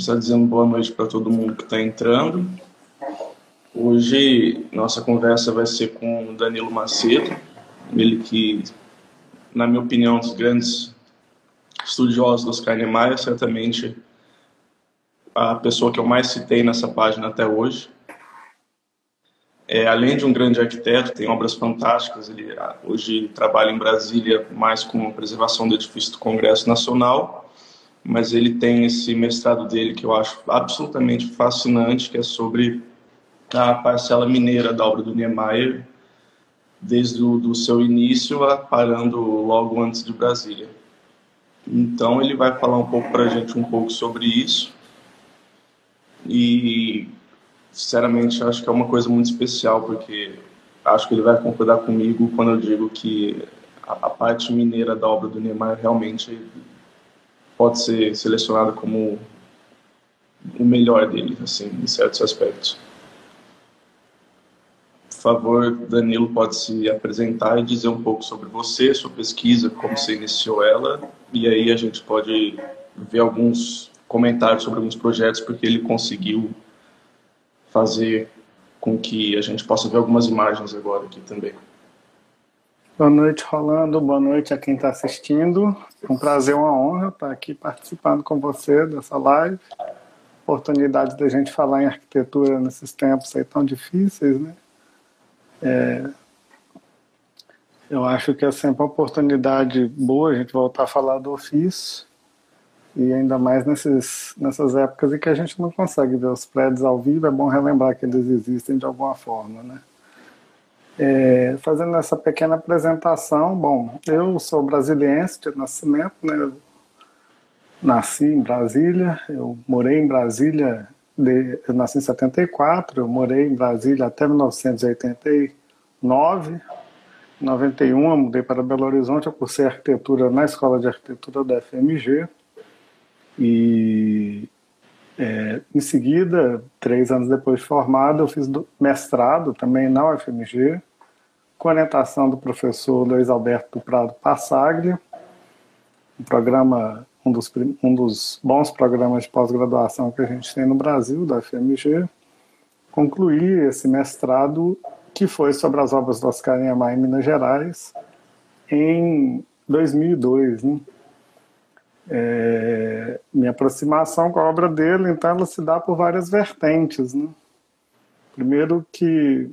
Começar dizendo boa noite para todo mundo que está entrando. Hoje nossa conversa vai ser com o Danilo Macedo, ele que, na minha opinião, é um dos grandes estudiosos dos Oscar Niemeyer, certamente a pessoa que eu mais citei nessa página até hoje. É, além de um grande arquiteto, tem obras fantásticas. Ele ah, hoje trabalha em Brasília mais com a preservação do edifício do Congresso Nacional, mas ele tem esse mestrado dele que eu acho absolutamente fascinante, que é sobre a parcela mineira da obra do Niemeyer, desde o do seu início, parando logo antes de Brasília. Então ele vai falar um pouco para a gente um pouco sobre isso e sinceramente acho que é uma coisa muito especial porque acho que ele vai concordar comigo quando eu digo que a, a parte mineira da obra do Niemeyer realmente pode ser selecionada como o melhor dele, assim, em certos aspectos. Por favor, Danilo pode se apresentar e dizer um pouco sobre você, sua pesquisa, como você iniciou ela, e aí a gente pode ver alguns comentários sobre alguns projetos, porque ele conseguiu fazer com que a gente possa ver algumas imagens agora aqui também. Boa noite, Rolando. Boa noite a quem está assistindo. Um prazer, uma honra estar aqui participando com você dessa live. Oportunidade da gente falar em arquitetura nesses tempos aí tão difíceis, né? É... Eu acho que é sempre uma oportunidade boa a gente voltar a falar do ofício e ainda mais nesses, nessas épocas em que a gente não consegue ver os prédios ao vivo, é bom relembrar que eles existem de alguma forma, né? É, fazendo essa pequena apresentação, bom, eu sou brasiliense de nascimento, né? Eu nasci em Brasília, eu morei em Brasília, de, eu nasci em 74, eu morei em Brasília até 1989. Em 91 eu mudei para Belo Horizonte, eu cursei arquitetura na Escola de Arquitetura da FMG. E é, em seguida, três anos depois de formado, eu fiz mestrado também na UFMG, com orientação do professor Luiz Alberto do Prado Passaglia, um programa, um dos, um dos bons programas de pós-graduação que a gente tem no Brasil, da UFMG. Concluí esse mestrado, que foi sobre as obras do Oscar Niemeyer em Minas Gerais, em 2002, né? é, minha aproximação com a obra dele, então ela se dá por várias vertentes. Né? Primeiro que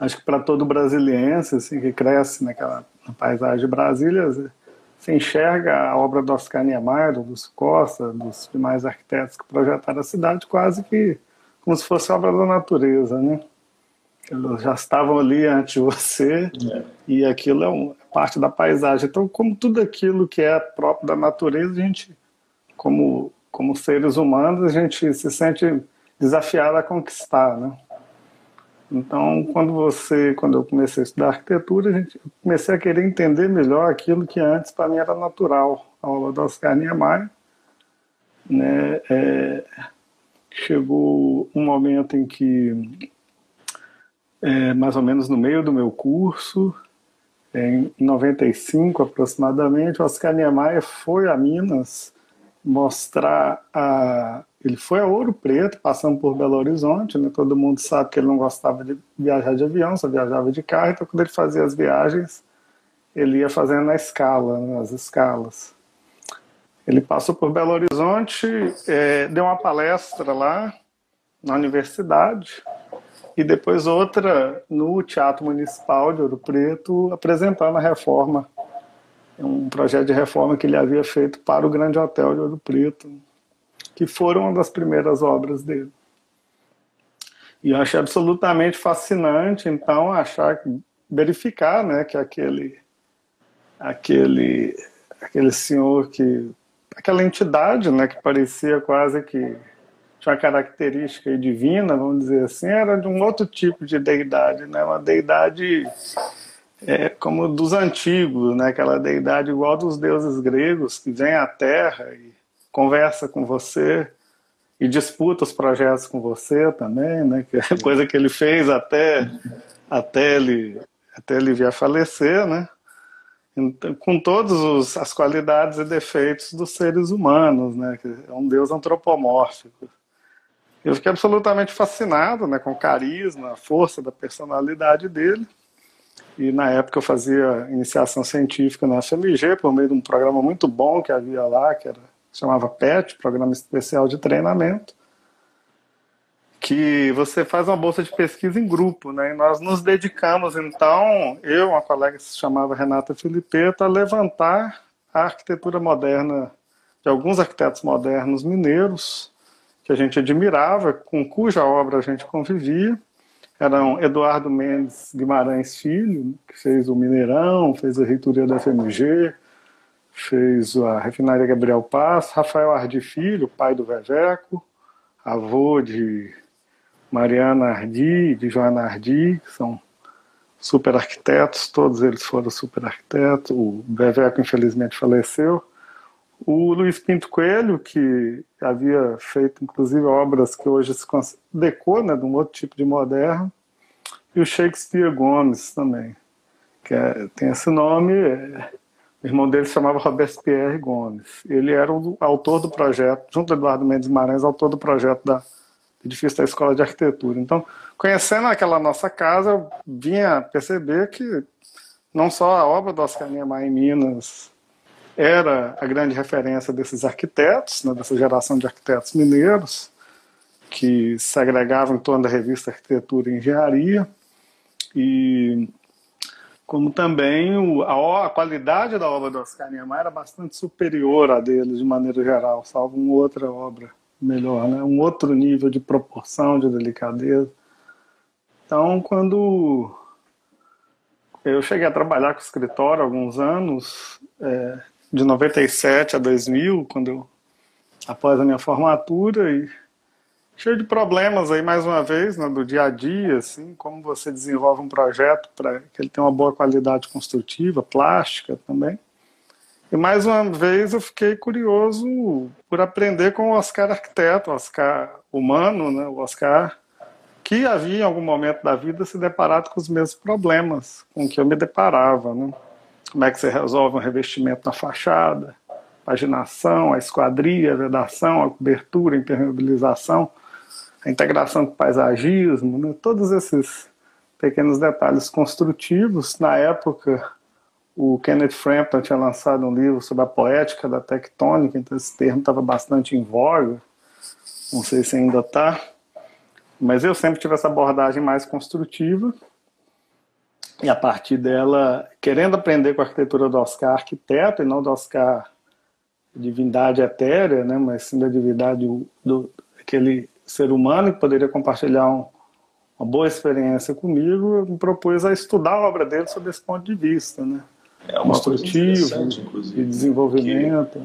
acho que para todo brasiliense assim, que cresce naquela na paisagem de Brasília, se enxerga a obra do Oscar Niemeyer, do Lúcio Costa, dos demais arquitetos que projetaram a cidade quase que como se fosse obra da natureza, né? Eles já estavam ali antes de você é. e aquilo é, um, é parte da paisagem. Então, como tudo aquilo que é próprio da natureza, a gente, como, como seres humanos, a gente se sente desafiado a conquistar, né? Então, quando você, quando eu comecei a estudar arquitetura, a gente, eu comecei a querer entender melhor aquilo que antes para mim era natural, a aula do Oscar Niemeyer, né? É, chegou um momento em que é, mais ou menos no meio do meu curso, em 95 aproximadamente, Oscar Niemeyer foi a Minas mostrar a. Ele foi a Ouro Preto, passando por Belo Horizonte, né? todo mundo sabe que ele não gostava de viajar de avião, só viajava de carro, então quando ele fazia as viagens, ele ia fazendo na escala, né? escalas. Ele passou por Belo Horizonte, é, deu uma palestra lá na universidade, e depois outra no Teatro Municipal de Ouro Preto, apresentando a reforma, um projeto de reforma que ele havia feito para o Grande Hotel de Ouro Preto, que foram uma das primeiras obras dele. E eu achei absolutamente fascinante, então, achar, verificar né, que aquele, aquele, aquele senhor que. aquela entidade né, que parecia quase que tinha uma característica divina, vamos dizer assim, era de um outro tipo de deidade, né? uma deidade é, como dos antigos, né? aquela deidade igual dos deuses gregos, que vem à Terra e conversa com você e disputa os projetos com você também, né? que é coisa que ele fez até, até, ele, até ele vir a falecer, né? então, com todas as qualidades e defeitos dos seres humanos, né? É um Deus antropomórfico. Eu fiquei absolutamente fascinado, né, com o carisma, a força da personalidade dele. E na época eu fazia iniciação científica na FMG por meio de um programa muito bom que havia lá, que era chamava PET, Programa Especial de Treinamento que você faz uma bolsa de pesquisa em grupo, né? E nós nos dedicamos, então, eu, uma colega que se chamava Renata Filipeto, a levantar a arquitetura moderna de alguns arquitetos modernos mineiros que a gente admirava, com cuja obra a gente convivia. Eram Eduardo Mendes Guimarães Filho, que fez o Mineirão, fez a reitoria da FMG, fez a refinaria Gabriel Paz, Rafael Ardi Filho, pai do Vejeco, avô de Mariana Ardi, de Joana Ardi, que são super arquitetos, todos eles foram super arquitetos. O Beveco, infelizmente, faleceu. O Luiz Pinto Coelho, que havia feito, inclusive, obras que hoje se decor, né, de um outro tipo de moderno. E o Shakespeare Gomes também, que é, tem esse nome. É, o irmão dele se chamava Robespierre Gomes. Ele era o autor do projeto, junto com Eduardo Mendes Marães, autor do projeto da edifício da Escola de Arquitetura. Então, conhecendo aquela nossa casa, eu vinha perceber que não só a obra do Oscar Niemeyer em Minas era a grande referência desses arquitetos, né, dessa geração de arquitetos mineiros, que se agregavam em torno da revista Arquitetura e Engenharia, e como também o, a, a, qualidade da obra do Oscar Niemeyer era bastante superior à dele, de maneira geral, salvo uma outra obra melhor, né? um outro nível de proporção, de delicadeza. Então, quando eu cheguei a trabalhar com o escritório alguns anos, é, de 97 a 2000, quando eu, após a minha formatura, e cheio de problemas aí, mais uma vez, né, do dia a dia, assim, como você desenvolve um projeto para que ele tenha uma boa qualidade construtiva, plástica também. E mais uma vez eu fiquei curioso por aprender com o Oscar arquiteto, Oscar humano, né? o Oscar que havia em algum momento da vida se deparado com os mesmos problemas com que eu me deparava. Né? Como é que você resolve um revestimento na fachada, paginação, a esquadria, a vedação, a cobertura, a impermeabilização, a integração com o paisagismo, né? todos esses pequenos detalhes construtivos. Na época, o Kenneth Frampton tinha lançado um livro sobre a poética da tectônica, então esse termo estava bastante em voga. Não sei se ainda está. Mas eu sempre tive essa abordagem mais construtiva. E a partir dela, querendo aprender com a arquitetura do Oscar arquiteto e não do Oscar divindade etérea, né, mas sim da divindade do, do aquele ser humano que poderia compartilhar um, uma boa experiência comigo, eu me propus a estudar a obra dele sob esse ponto de vista, né? É uma inclusive. De desenvolvimento.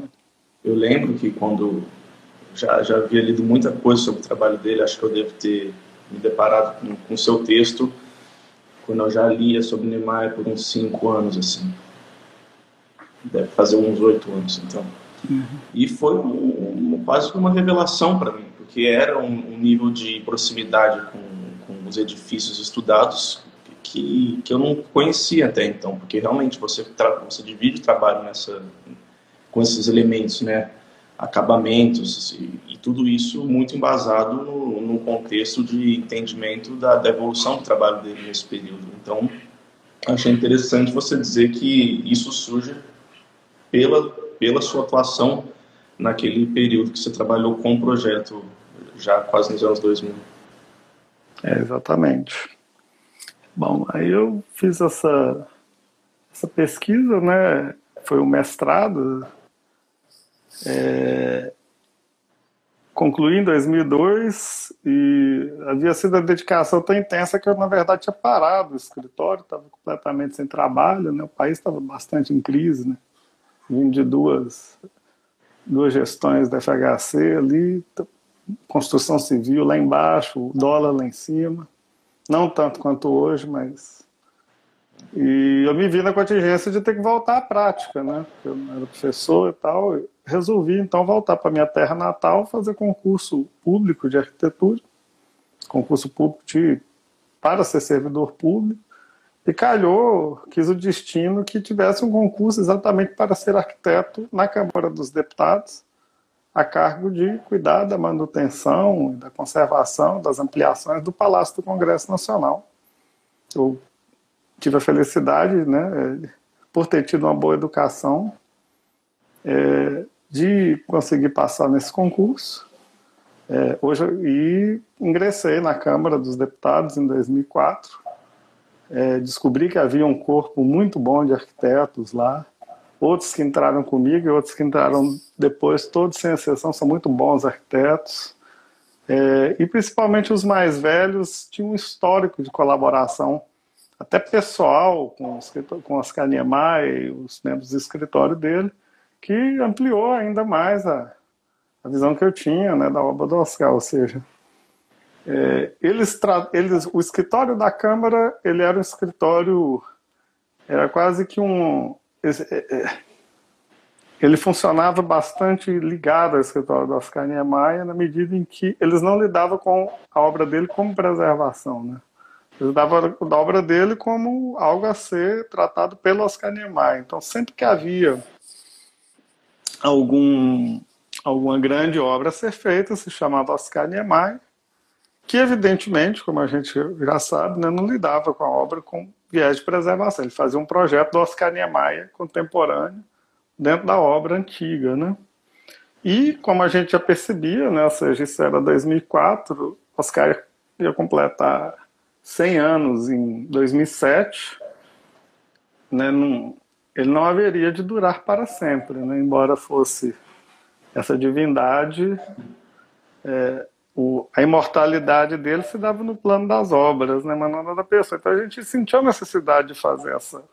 Eu lembro que quando já, já havia lido muita coisa sobre o trabalho dele, acho que eu devo ter me deparado com o seu texto quando eu já lia sobre Niemeyer por uns cinco anos, assim. Deve fazer uns oito anos, então. Uhum. E foi um, um, quase uma revelação para mim, porque era um, um, nível de proximidade com, com os edifícios estudados que, que eu não conhecia até então, porque realmente você, você divide o trabalho nessa, com esses elementos, né? acabamentos e, e tudo isso muito embasado no, no contexto de entendimento da, da, evolução do trabalho dele nesse período. Então, achei interessante você dizer que isso surge pela, pela sua atuação naquele período que você trabalhou com o projeto, já quase nos anos 2000. É, exatamente. Bom, aí eu fiz essa, essa pesquisa, né? Foi um mestrado. É, concluí em 2002 e havia sido a dedicação tão intensa que eu, na verdade, tinha parado o escritório, estava completamente sem trabalho, né? O país estava bastante em crise, né? Vim de duas, duas gestões da FHC ali, construção civil lá embaixo, dólar lá em cima. Não tanto quanto hoje, mas. E eu me vi na contingência de ter que voltar à prática, né? Eu era professor e tal. Resolvi então voltar para minha terra natal, fazer concurso público de arquitetura, concurso público de, para ser servidor público. E calhou, quis o destino que tivesse um concurso exatamente para ser arquiteto na Câmara dos Deputados, a cargo de cuidar da manutenção, da conservação, das ampliações do Palácio do Congresso Nacional. Eu tive a felicidade, né, por ter tido uma boa educação, é, de conseguir passar nesse concurso. É, hoje e ingressei na Câmara dos Deputados em 2004. É, descobri que havia um corpo muito bom de arquitetos lá. Outros que entraram comigo e outros que entraram depois, todos sem exceção, são muito bons arquitetos. É, e principalmente os mais velhos tinham um histórico de colaboração, até pessoal, com, com Niemeyer e os membros do escritório dele, que ampliou ainda mais a, a visão que eu tinha né, da obra do Oscar, ou seja, é, eles, eles, o escritório da Câmara ele era um escritório, era quase que um. É, é, ele funcionava bastante ligado ao escritório do Oscar Niemeyer, na medida em que eles não lidavam com a obra dele como preservação. Né? Eles davam a obra dele como algo a ser tratado pelo Oscar Niemeyer. Então, sempre que havia algum, alguma grande obra a ser feita, se chamava Oscar Niemeyer, que evidentemente, como a gente já sabe, né, não lidava com a obra com viés de preservação. Ele fazia um projeto do Oscar Niemeyer contemporâneo dentro da obra antiga, né? E, como a gente já percebia, né, ou seja, isso era 2004, Oscar ia completar 100 anos em 2007, né, num, ele não haveria de durar para sempre, né? embora fosse essa divindade, é, o, a imortalidade dele se dava no plano das obras, né? mas não da pessoa. Então a gente sentiu a necessidade de fazer essa,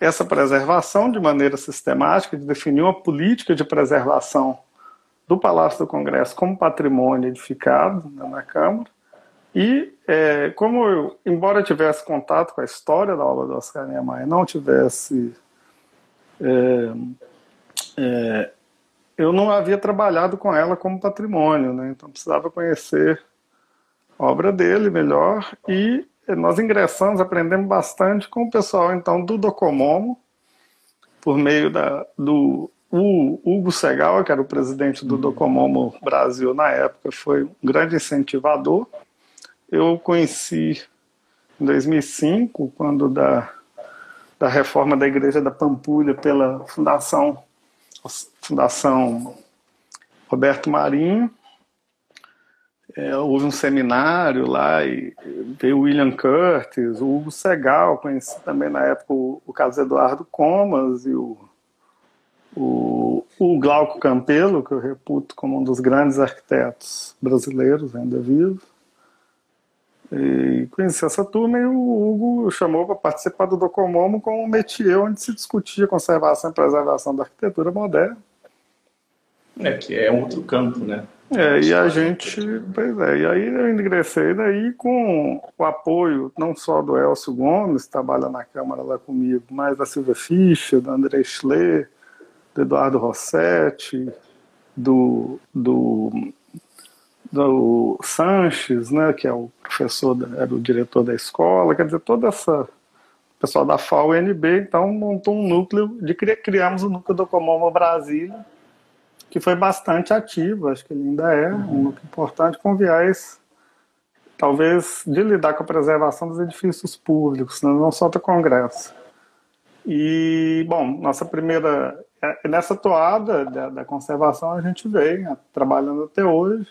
essa preservação de maneira sistemática, de definir uma política de preservação do Palácio do Congresso como patrimônio edificado né, na Câmara, e é, como eu, embora eu tivesse contato com a história da obra do Oscar Niemeyer, não tivesse. É, é, eu não havia trabalhado com ela como patrimônio, né? então precisava conhecer a obra dele melhor e nós ingressamos, aprendemos bastante com o pessoal então do Docomomo, por meio da, do Hugo Segal, que era o presidente do Docomomo Brasil na época, foi um grande incentivador eu conheci em 2005, quando da, da reforma da Igreja da Pampulha pela Fundação, Fundação Roberto Marinho. É, houve um seminário lá e veio o William Curtis, o Hugo Segal, conheci também na época o, o Carlos Eduardo Comas e o, o, o Glauco Campelo, que eu reputo como um dos grandes arquitetos brasileiros ainda vivo. E conheci essa turma e o Hugo chamou para participar do Docomomo com um métier onde se discutia conservação e preservação da arquitetura moderna. É, que é outro campo, né? É, e a gente, pois é, e aí eu ingressei daí com o apoio não só do Elcio Gomes, que trabalha na Câmara lá comigo, mas da Silvia Fischer, do André Schler, do Eduardo Rossetti, do, do do Sanches, né, que é o professor, era o diretor da escola, quer dizer, toda essa pessoal da FAO-UNB, então montou um núcleo, de criamos o núcleo do Comoma Brasília, que foi bastante ativo, acho que ele ainda é um núcleo importante, com viés, talvez, de lidar com a preservação dos edifícios públicos, né, não só do Congresso. E, bom, nossa primeira. É, nessa toada da, da conservação a gente vem trabalhando até hoje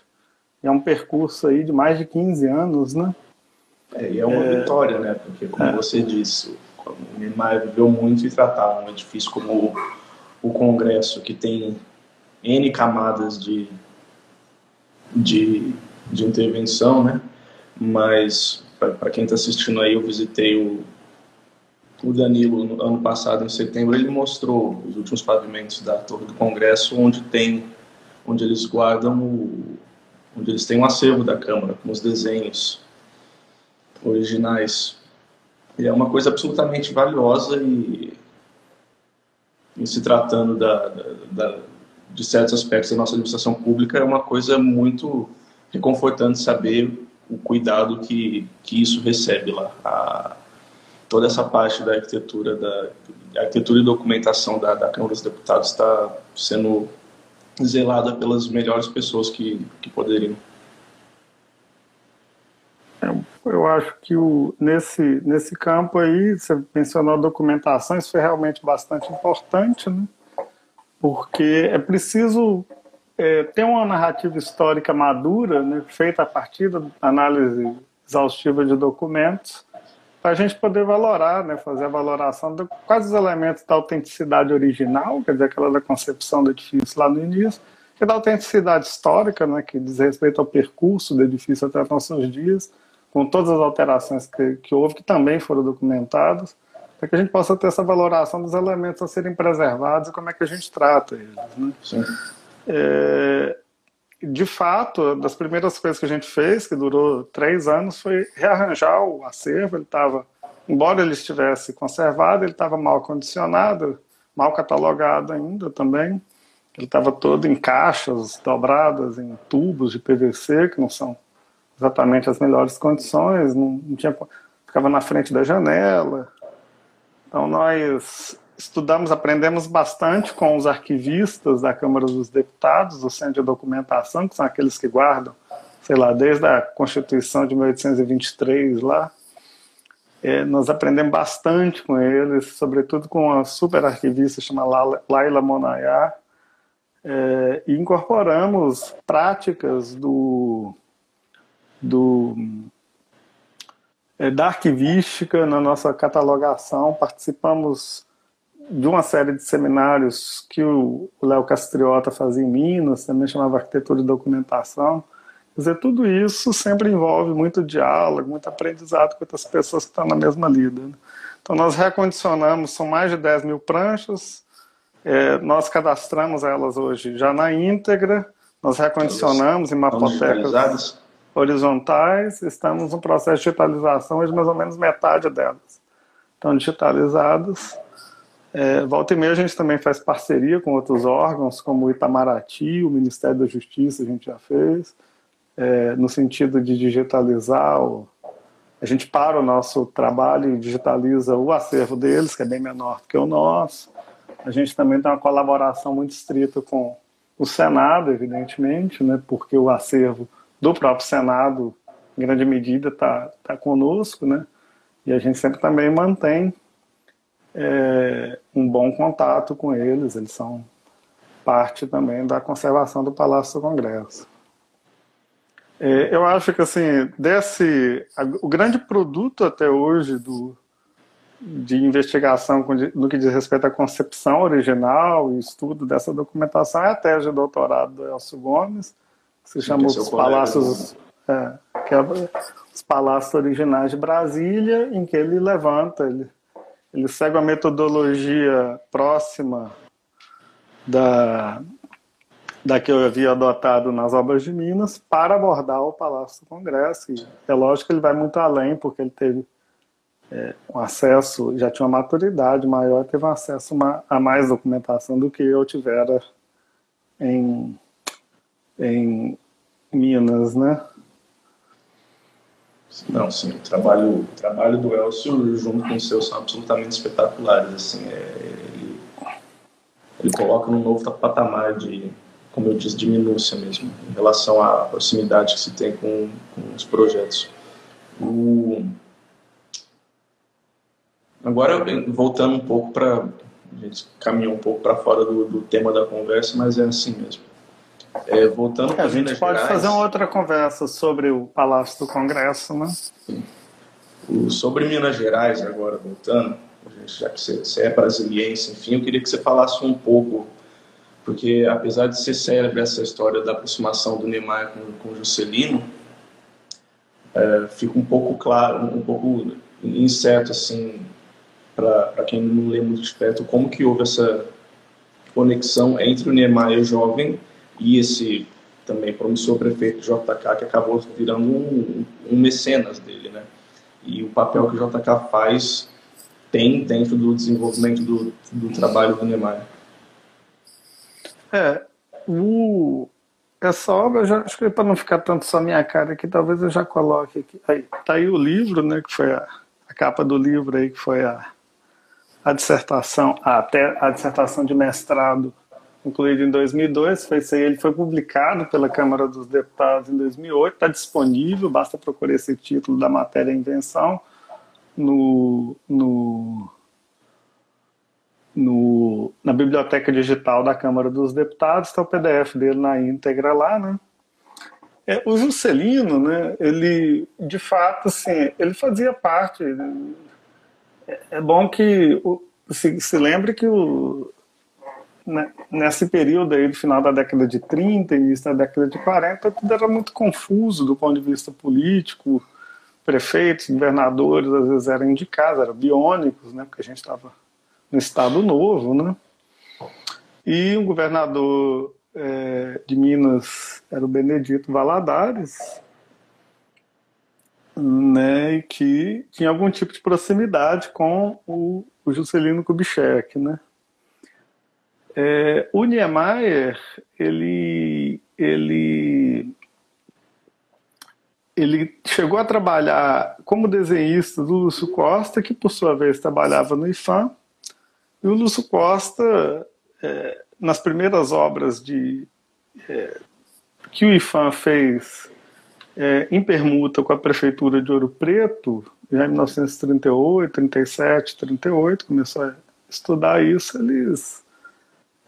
é um percurso aí de mais de 15 anos, né? É, e é uma é... vitória, né? Porque, como é. você disse, o Niemeyer viveu muito e tratava um edifício como o, o Congresso, que tem N camadas de, de, de intervenção, né? Mas, para quem está assistindo aí, eu visitei o, o Danilo no ano passado, em setembro, ele mostrou os últimos pavimentos da Torre do Congresso, onde tem, onde eles guardam o, onde eles têm um acervo da Câmara com os desenhos originais. E é uma coisa absolutamente valiosa e, em se tratando da, da, da, de certos aspectos da nossa administração pública, é uma coisa muito reconfortante saber o cuidado que, que isso recebe lá. A, toda essa parte da arquitetura, da arquitetura e documentação da, da Câmara dos Deputados está sendo zelada pelas melhores pessoas que, que poderiam. É, eu acho que o, nesse, nesse campo aí, você mencionou a documentação, isso foi realmente bastante importante, né? porque é preciso é, ter uma narrativa histórica madura, né, feita a partir da análise exaustiva de documentos, para a gente poder valorar, né, fazer a valoração de quais os elementos da autenticidade original, quer dizer, aquela da concepção do edifício lá no início, e da autenticidade histórica, né, que diz respeito ao percurso do edifício até nossos dias, com todas as alterações que, que houve, que também foram documentadas, para que a gente possa ter essa valoração dos elementos a serem preservados e como é que a gente trata eles. Né? É, de fato, das primeiras coisas que a gente fez, que durou três anos, foi rearranjar o acervo. Ele estava, embora ele estivesse conservado, ele estava mal condicionado, mal catalogado ainda também. Ele estava todo em caixas dobradas, em tubos de PVC, que não são exatamente as melhores condições, não, não tinha, ficava na frente da janela. Então nós estudamos, aprendemos bastante com os arquivistas da Câmara dos Deputados, do Centro de Documentação, que são aqueles que guardam, sei lá, desde a Constituição de 1823 lá. É, nós aprendemos bastante com eles, sobretudo com a super arquivista chamada Laila Monayá, é, e incorporamos práticas do, do é, da arquivística na nossa catalogação, participamos de uma série de seminários que o Léo Castriota fazia em Minas, também chamava Arquitetura e Documentação. Quer dizer, tudo isso sempre envolve muito diálogo, muito aprendizado com outras pessoas que estão na mesma lida. Né? Então, nós recondicionamos, são mais de 10 mil pranchas, é, nós cadastramos elas hoje já na íntegra, nós recondicionamos em mapotecas horizontais, estamos no processo de digitalização, hoje mais ou menos metade delas estão digitalizadas é, volta e meia a gente também faz parceria com outros órgãos, como o Itamaraty, o Ministério da Justiça a gente já fez, é, no sentido de digitalizar. O, a gente para o nosso trabalho e digitaliza o acervo deles, que é bem menor do que o nosso. A gente também tem uma colaboração muito estrita com o Senado, evidentemente, né, porque o acervo do próprio Senado, em grande medida, está tá conosco, né, e a gente sempre também mantém é, um bom contato com eles, eles são parte também da conservação do Palácio do Congresso. É, eu acho que assim, desse, o grande produto até hoje do, de investigação no que diz respeito à concepção original e estudo dessa documentação é a tese de doutorado do Elcio Gomes, que se chama Os Palácios, né? é, que é, Os Palácios Originais de Brasília, em que ele levanta, ele ele segue uma metodologia próxima da, da que eu havia adotado nas obras de Minas para abordar o Palácio do Congresso. E é lógico que ele vai muito além, porque ele teve é, um acesso, já tinha uma maturidade maior, teve um acesso a mais documentação do que eu tivera em, em Minas, né? Não, sim, o trabalho, o trabalho do Elcio junto com o seu são absolutamente espetaculares. Assim, é, ele, ele coloca num novo patamar de, como eu disse, de minúcia mesmo, em relação à proximidade que se tem com, com os projetos. O... Agora, voltando um pouco para. A gente caminhou um pouco para fora do, do tema da conversa, mas é assim mesmo. É, voltando a gente pode Gerais, fazer uma outra conversa sobre o Palácio do Congresso, né? O, sobre Minas Gerais, agora voltando, já que você, você é brasiliense, enfim, eu queria que você falasse um pouco, porque apesar de ser célebre essa história da aproximação do Neymar com, com Juscelino, é, fica um pouco claro, um pouco incerto, assim, para quem não lê muito de perto, como que houve essa conexão entre o Neymar e o jovem e esse também promissor prefeito JK, que acabou virando um, um mecenas dele, né? E o papel que o JK faz tem dentro do desenvolvimento do, do trabalho do Neymar. É, o, essa obra, já, acho que para não ficar tanto só minha cara aqui, talvez eu já coloque aqui. Aí, tá aí o livro, né, que foi a a capa do livro aí, que foi a, a dissertação, até a dissertação de mestrado concluída em 2002, foi isso aí, ele foi publicado pela Câmara dos Deputados em 2008, está disponível, basta procurar esse título da matéria Invenção no, no, no, na biblioteca digital da Câmara dos Deputados, está o PDF dele na íntegra lá, né? É, o Juscelino, né, ele, de fato, assim, ele fazia parte. É, é bom que se, se lembre que o, nesse período aí do final da década de 30, início da década de 40, tudo era muito confuso do ponto de vista político. Prefeitos, governadores, às vezes eram indicados, eram biônicos, né, porque a gente estava no Estado Novo, né? E um governador é, de Minas era o Benedito Valadares, né, que tinha algum tipo de proximidade com o, o Juscelino Kubitschek, né. É, o Niemeyer, ele, ele, ele chegou a trabalhar como desenhista do Lúcio Costa, que por sua vez trabalhava no IFAM, e o Lúcio Costa é, nas primeiras obras de, é, que o IFAM fez é, em permuta com a prefeitura de Ouro Preto, já em 1938, 37, 38, começou a estudar isso, eles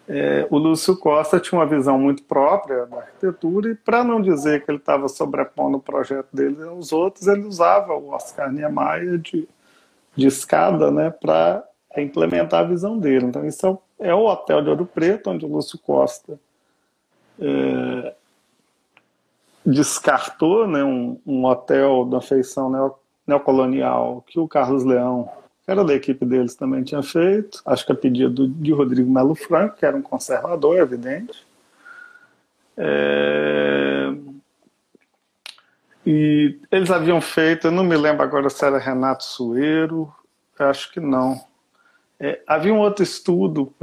é, o Lúcio Costa tinha uma visão muito própria da arquitetura e, para não dizer que ele estava sobrepondo o projeto dele aos outros, ele usava o Oscar Niemeyer de, de escada né, para implementar a visão dele. Então, isso é o é o Hotel de Ouro Preto, onde o Lúcio Costa é, descartou né, um, um, hotel da feição neo, neocolonial que o Carlos Leão, era da equipe deles, também tinha feito, acho que a pedido de Rodrigo Melo Franco, que era um conservador, evidente. É, e eles haviam feito, eu não me lembro agora se era Renato Sueiro, acho que não é, havia um outro estudo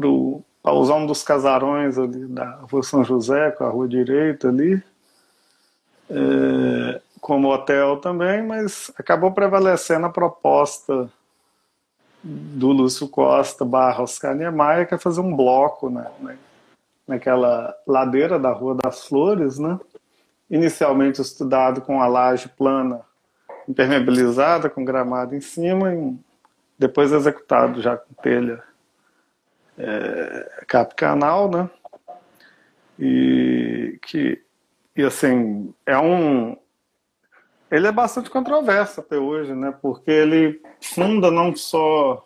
para usar um dos casarões ali da Rua São José, com a Rua Direita ali, é, como hotel também, mas acabou prevalecendo a proposta do Lúcio Costa barra Oscar Niemeyer, que é fazer um bloco né, né, naquela ladeira da Rua das Flores, né? inicialmente estudado com a laje plana impermeabilizada, com gramado em cima, e depois executado já com telha é, cap canal, né? E que e assim é um ele é bastante controverso até hoje, né? Porque ele funda não só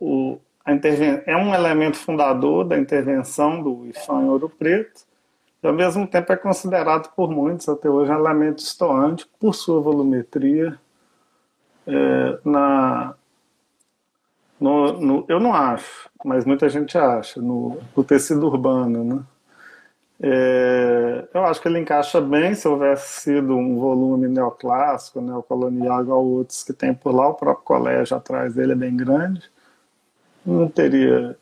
o a interven é um elemento fundador da intervenção do IFAM em Ouro Preto, e ao mesmo tempo é considerado por muitos até hoje um elemento estoante por sua volumetria é, na no, no, eu não acho, mas muita gente acha, no, no tecido urbano. Né? É, eu acho que ele encaixa bem se houvesse sido um volume neoclássico, neocolonial, igual outros que tem por lá. O próprio colégio atrás dele é bem grande. Não teria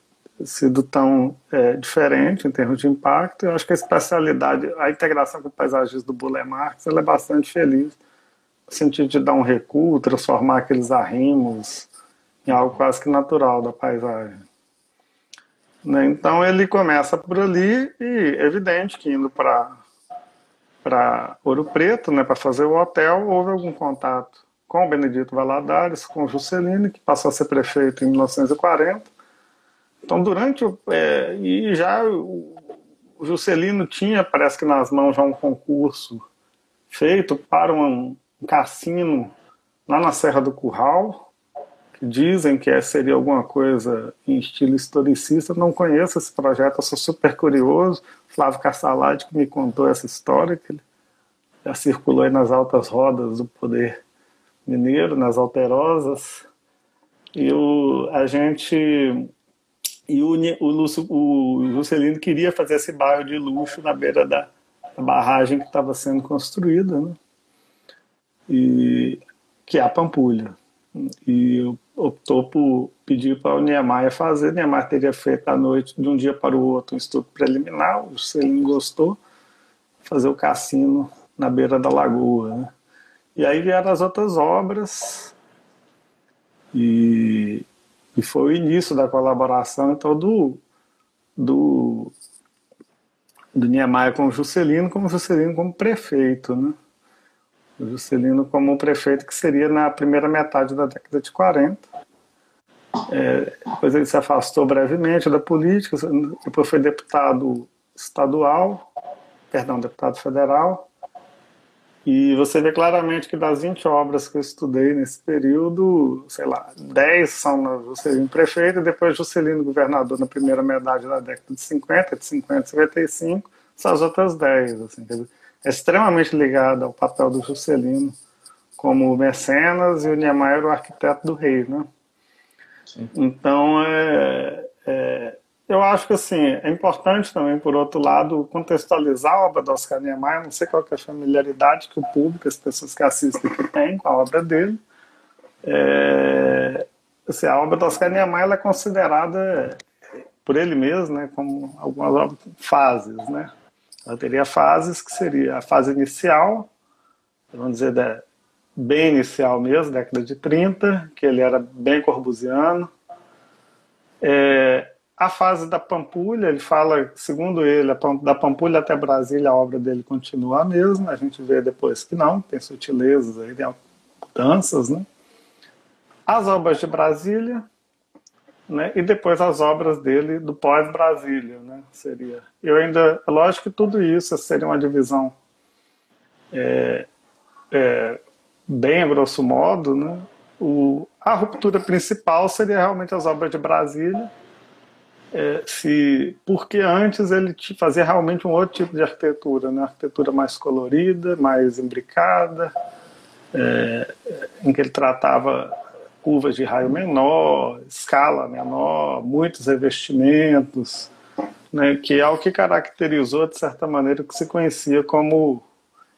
sido tão é, diferente em termos de impacto. Eu acho que a especialidade, a integração com paisagens do Boulé Marx, ela é bastante feliz, no sentido de dar um recuo, transformar aqueles arrimos em algo quase que natural da paisagem. Né? Então ele começa por ali e é evidente que indo para para Ouro Preto, né, para fazer o hotel, houve algum contato com o Benedito Valadares, com o Juscelino, que passou a ser prefeito em 1940. Então, durante o. É, e já o, Juscelino tinha, parece que nas mãos, já um concurso feito para um, um cassino lá na Serra do Curral, dizem que seria alguma coisa em estilo historicista. Não conheço esse projeto, sou super curioso. Flávio Cassalade que me contou essa história, que ele já circulou aí nas altas rodas do poder mineiro, nas alterosas. E o, a gente. E o, o, Lúcio, o Juscelino queria fazer esse bairro de luxo na beira da, da barragem que estava sendo construída, né? E, que é a Pampulha. E optou por pedir para o Niemeyer fazer. Niemeyer teria feito à noite, de um dia para o outro, um estudo preliminar. O Selim gostou, fazer o cassino na beira da lagoa. Né? E aí vieram as outras obras. E, e foi o início da colaboração então do, do, do Niemeyer com o Juscelino, como Juscelino como prefeito, né? Juscelino como prefeito que seria na primeira metade da década de 40. É, depois ele se afastou brevemente da política, depois foi deputado estadual, perdão, deputado federal, e você vê claramente que das 20 obras que eu estudei nesse período, sei lá, 10 são no Juscelino prefeito, e depois Juscelino governador na primeira metade da década de 50, de 50 a 55, são as outras 10. Assim, é extremamente ligado ao papel do Juscelino como mecenas e o Niemeyer o arquiteto do rei, né? Sim. Então, é, é, eu acho que assim, é importante também, por outro lado, contextualizar a obra do Oscar Niemeyer. Não sei qual é a familiaridade que o público, as pessoas que assistem aqui têm com a obra dele. É, assim, a obra do Oscar Niemeyer é considerada por ele mesmo, né, como algumas fases, né? Ela teria fases que seria a fase inicial, vamos dizer, da, bem inicial mesmo, década de 30, que ele era bem corbusiano. É, a fase da Pampulha, ele fala, segundo ele, da Pampulha até Brasília, a obra dele continua a mesma. A gente vê depois que não, tem sutilezas aí, tem mudanças, né? As obras de Brasília, né? E depois as obras dele do pós-Brasília, né? Seria. Eu ainda, lógico que tudo isso seria uma divisão é, é, bem a grosso modo, né? O, a ruptura principal seria realmente as obras de Brasília é, se porque antes ele fazia realmente um outro tipo de arquitetura, né? arquitetura mais colorida, mais imbricada, é, em que ele tratava curvas de raio menor, escala menor, muitos revestimentos, né? que é o que caracterizou de certa maneira o que se conhecia como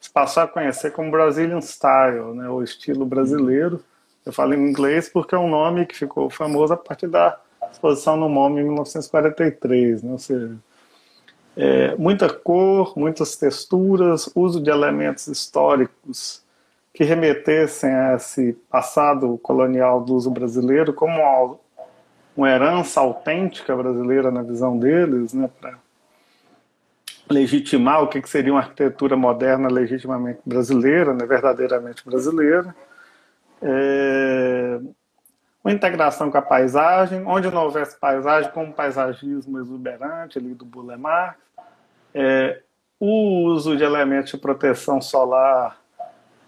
se passou a conhecer como Brazilian Style, né? o estilo brasileiro. Eu falo em inglês porque é um nome que ficou famoso a partir da exposição no MoM em 1943, né? ou seja, é, muita cor, muitas texturas, uso de elementos históricos que remetessem a esse passado colonial do uso brasileiro como uma, uma herança autêntica brasileira na visão deles, né, para legitimar o que seria uma arquitetura moderna legitimamente brasileira, né, verdadeiramente brasileira. É, uma integração com a paisagem, onde não houvesse paisagem, com um paisagismo exuberante ali do Bulemar, é, o uso de elementos de proteção solar,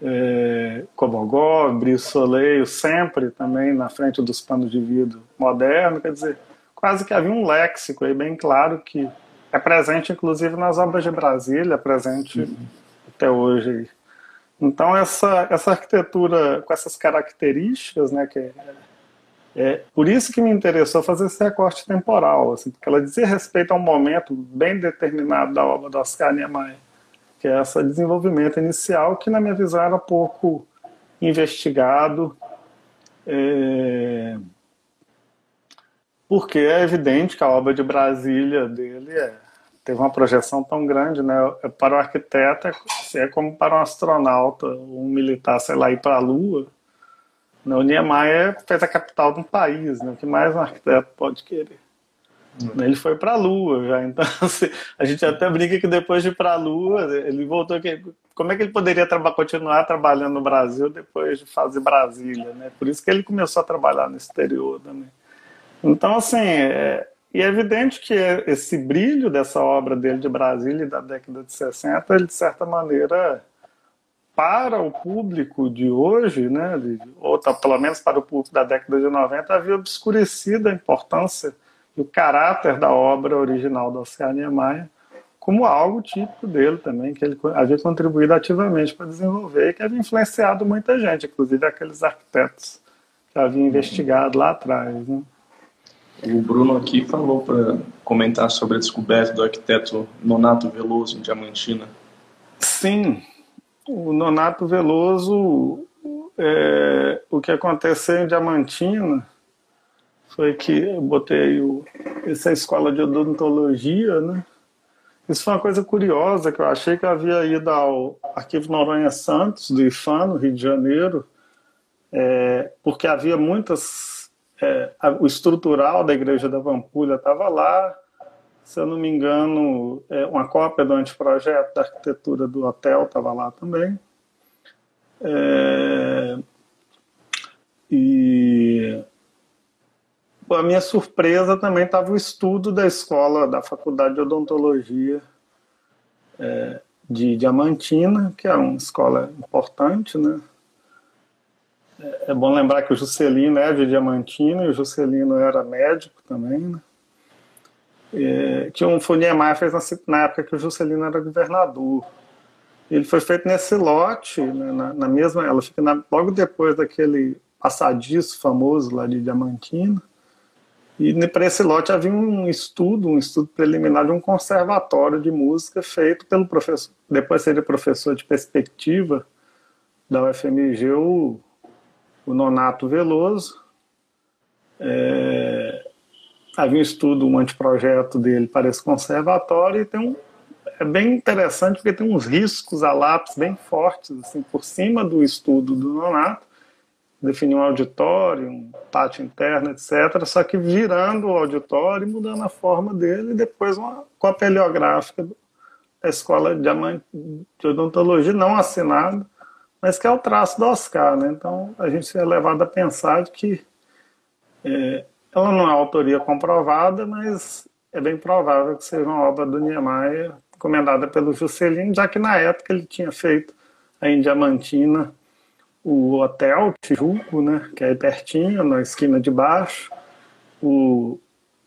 é, Cobogó, Brissoleio, sempre também na frente dos panos de vidro moderno, quer dizer, quase que havia um léxico aí bem claro que é presente inclusive nas obras de Brasília, presente uhum. até hoje. Então essa, essa arquitetura com essas características, né, que é é por isso que me interessou fazer esse recorte temporal, assim, porque ela dizia respeito a um momento bem determinado da obra do Oscar Niemeyer, que é esse desenvolvimento inicial que, na minha visão, era pouco investigado, é... porque é evidente que a obra de Brasília dele é... teve uma projeção tão grande, né? Para o arquiteto é, é como para um astronauta, um militar, sei lá, ir para a Lua, o Niemeyer fez a capital de um país, né? O que mais um arquiteto pode querer? Ele foi para a Lua já, então assim, a gente até brinca que depois de ir para a Lua, ele voltou aqui. Como é que ele poderia continuar trabalhando no Brasil depois de fazer Brasília, né? Por isso que ele começou a trabalhar no exterior também. Então, assim, é, e é evidente que esse brilho dessa obra dele de Brasília da década de 60, ele de certa maneira para o público de hoje, né, ou tá, pelo menos para o público da década de 90, havia obscurecido a importância e o caráter da obra original do Oscar Niemeyer como algo típico dele também, que ele havia contribuído ativamente para desenvolver e que havia influenciado muita gente, inclusive aqueles arquitetos que haviam investigado lá atrás. Né? O Bruno aqui falou para comentar sobre a descoberta do arquiteto Nonato Veloso em Diamantina. Sim, o Nonato Veloso, é, o que aconteceu em Diamantina foi que eu botei o, essa escola de odontologia, né? Isso foi uma coisa curiosa, que eu achei que eu havia ido ao Arquivo Noronha Santos, do IFAM, no Rio de Janeiro, é, porque havia muitas. É, o estrutural da Igreja da Pampulha estava lá, se eu não me engano, é, uma cópia do anteprojeto da arquitetura do hotel estava lá também. É, e a minha surpresa também estava o estudo da escola, da Faculdade de Odontologia é, de Diamantina, que é uma escola importante, né? É, é bom lembrar que o Juscelino é de Diamantina e o Juscelino era médico também, né? É, que um Niemeyer fez na, na, época que o Juscelino era governador. Ele foi feito nesse lote, né, na, na, mesma, ela fica na, logo depois daquele passadiço famoso lá de Diamantina. E para esse lote havia um estudo, um estudo preliminar de um conservatório de música feito pelo professor, depois seria professor de perspectiva da UFMG, o, o Nonato Veloso. É, havia um estudo, um anteprojeto dele para esse conservatório e tem um, é bem interessante porque tem uns riscos a lápis bem fortes assim por cima do estudo do Nonato definir um auditório, um pátio interno, etc. Só que virando o auditório e mudando a forma dele, e depois uma cópia heliográfica da Escola de Odontologia, não assinada, mas que é o traço do Oscar. Né? Então a gente é levado a pensar de que é, ela não é autoria comprovada, mas é bem provável que seja uma obra do Niemeyer, encomendada pelo Juscelino, já que na época ele tinha feito a Diamantina o Hotel Tijuco, né, que é aí pertinho, na esquina de baixo, o,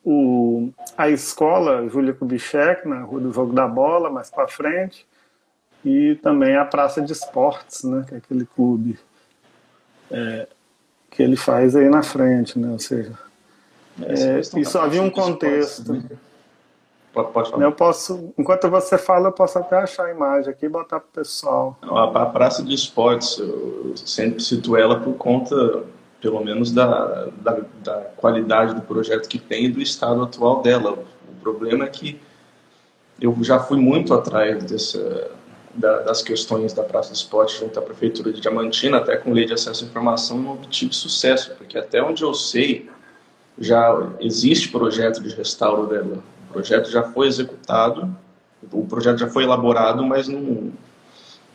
o, a escola Júlia Kubitschek, na Rua do Jogo da Bola, mais para frente, e também a Praça de Esportes, né, que é aquele clube é, que ele faz aí na frente, né, ou seja, é, isso havia um contexto. Esportes, né? Pode, pode falar. Eu posso, enquanto você fala, eu posso até achar a imagem aqui e botar para o pessoal. A, Praça de Esportes, eu sempre cito ela por conta, pelo menos, da, da, da qualidade do projeto que tem e do estado atual dela. O problema é que eu já fui muito atrás dessa, da, das questões da Praça de Esportes junto à Prefeitura de Diamantina, até com lei de acesso à informação, não obtive sucesso, porque até onde eu sei, já existe projeto de restauro dela projeto já foi executado, o projeto já foi elaborado, mas não,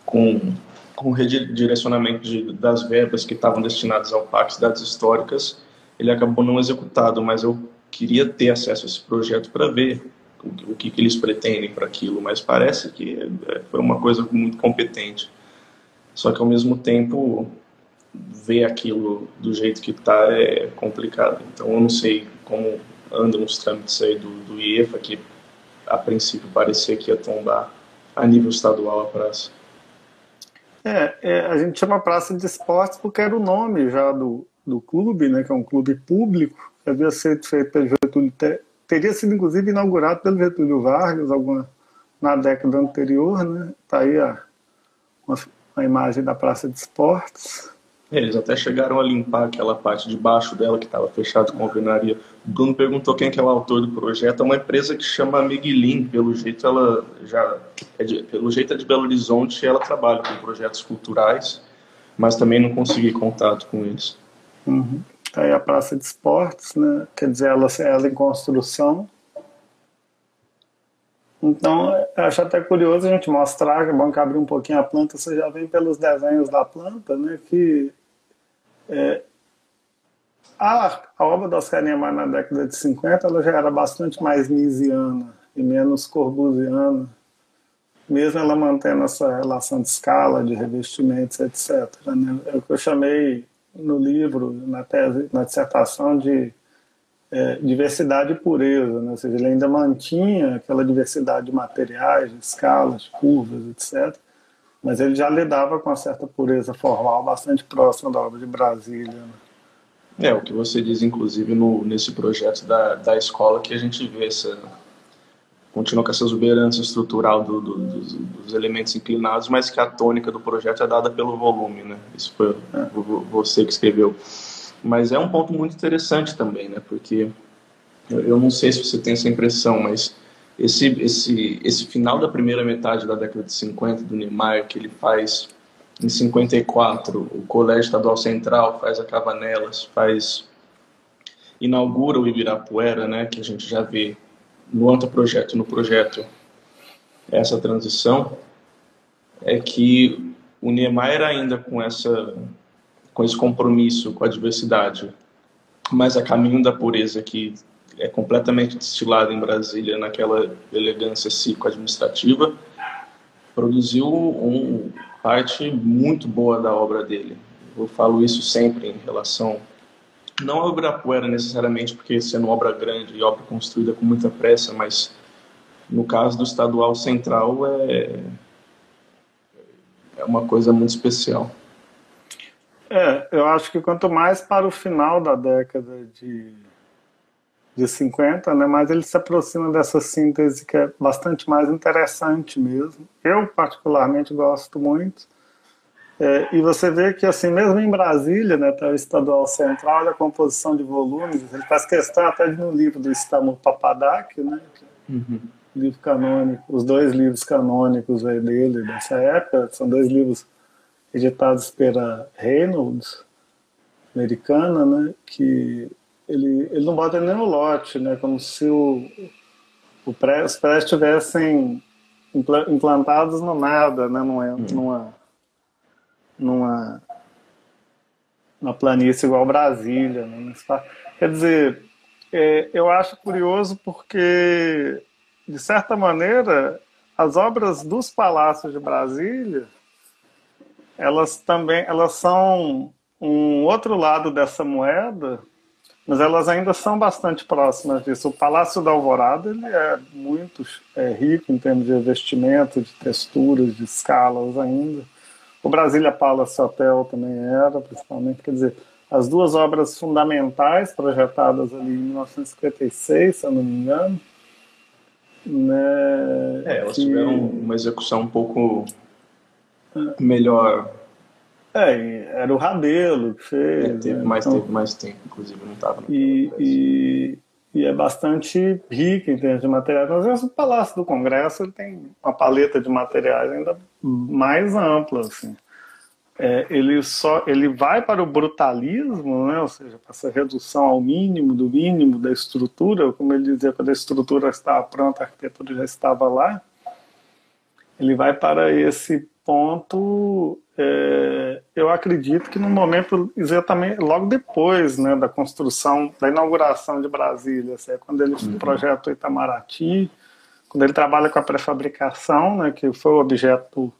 com, com redirecionamento de, das verbas que estavam destinadas ao Parque Cidades Históricas, ele acabou não executado, mas eu queria ter acesso a esse projeto para ver o, o que, que, eles pretendem para aquilo, mas parece que é, foi uma coisa muito competente. Só que ao mesmo tempo ver aquilo do jeito que está é complicado. Então eu não sei como andam os trâmites aí do, do IEFA, que a princípio parecia que ia tombar a nível estadual a praça. É, é, a gente chama praça de esportes porque era o nome já do, do clube, né, que é um clube público, havia sido feito pelo Getúlio, teria sido inclusive inaugurado pelo Getúlio Vargas alguma, na década anterior, né, tá aí a, uma, a imagem da praça de esportes. Eles até chegaram a limpar aquela parte de baixo dela que estava fechada com alvenaria. O Bruno perguntou quem que é o autor do projeto. É uma empresa que chama Miguelin. Pelo jeito ela já é de, pelo jeito é de Belo Horizonte. Ela trabalha com projetos culturais, mas também não consegui contato com eles. Uhum. Aí a praça de esportes, né? Quer dizer, ela, ela em construção. Então, acho até curioso a gente mostrar, que é bom que abrir um pouquinho a planta, você já vem pelos desenhos da planta, né, que é, a, a, obra do Oscar Niemeyer na década de 50 ela já era bastante mais misiana e menos corbusiana, mesmo ela mantendo essa relação de escala, de revestimentos, etc. Né? É o que eu chamei no livro, na tese, na dissertação de é, diversidade e pureza, né? ou seja, ele ainda mantinha aquela diversidade de materiais, de escalas, curvas, etc mas ele já lidava com uma certa pureza formal bastante próxima da obra de Brasília. Né? É, o que você diz, inclusive, no, nesse projeto da, da escola, que a gente vê essa. continua com essa exuberância estrutural do, do, dos, dos, elementos inclinados, mas que a tônica do projeto é dada pelo volume, né? Isso foi é. você que escreveu. Mas é um ponto muito interessante também, né? Porque eu, eu não sei se você tem essa impressão, mas esse, esse, esse final da primeira metade da década de 50 do Niemeyer, que ele faz Em 54, o Colégio Estadual Central faz a Cavanelas, faz inaugura o Ibirapuera, né, que a gente já vê no anteprojeto, no projeto, essa transição, é que o Niemeyer ainda com essa com esse compromisso com a diversidade, mas a caminho da pureza que é completamente destilada em Brasília naquela elegância cívico-administrativa, produziu um parte muito boa da obra dele. Eu falo isso sempre em relação não a Ibirapuera necessariamente porque sendo obra grande e obra construída com muita pressa, mas no caso do estadual central é é uma coisa muito especial. É, eu acho que quanto mais para o final da década de, de 50, né, mais ele se aproxima dessa síntese que é bastante mais interessante mesmo. Eu, particularmente, gosto muito. É, e você vê que, assim, mesmo em Brasília, né, tá o estadual central, a composição de volumes, ele faz questão até de no livro do Istamo Papadak, né, uhum. livro canônico, os dois livros canônicos aí dele, dessa época, são dois livros editados pela Reynolds, americana, né, que ele, ele não bota nem no lote, né, como se o, o pré, os pré estivessem implantados no nada, né, numa, uhum. numa, numa, numa planície igual Brasília. Né, quer dizer, é, eu acho curioso porque, de certa maneira, as obras dos palácios de Brasília elas também elas são um outro lado dessa moeda, mas elas ainda são bastante próximas disso. O Palácio da Alvorada ele é muito é, rico em termos de investimento, de texturas, de escalas ainda. O Brasília Palace Hotel também era, principalmente, quer dizer, as duas obras fundamentais projetadas ali em 1956, se eu não me engano. Né, é, elas que... tiveram uma execução um pouco melhor. É, era o Rabelo que fez. É, teve, né? mais, então, teve mais tempo, inclusive, não estava e, e, e, é bastante rica em termos de materiais. Às vezes o Palácio do Congresso ele tem uma paleta de materiais ainda mais ampla. Assim. É, ele só ele vai para o brutalismo, né? ou seja, para essa redução ao mínimo do mínimo da estrutura, como ele dizia, quando a estrutura estava pronta, a arquitetura já estava lá. Ele vai para esse ponto, é, eu acredito que no momento exatamente logo depois né, da construção, da inauguração de Brasília, assim, é quando ele uhum. projeta o Itamaraty, quando ele trabalha com a pré-fabricação, né, que foi o objeto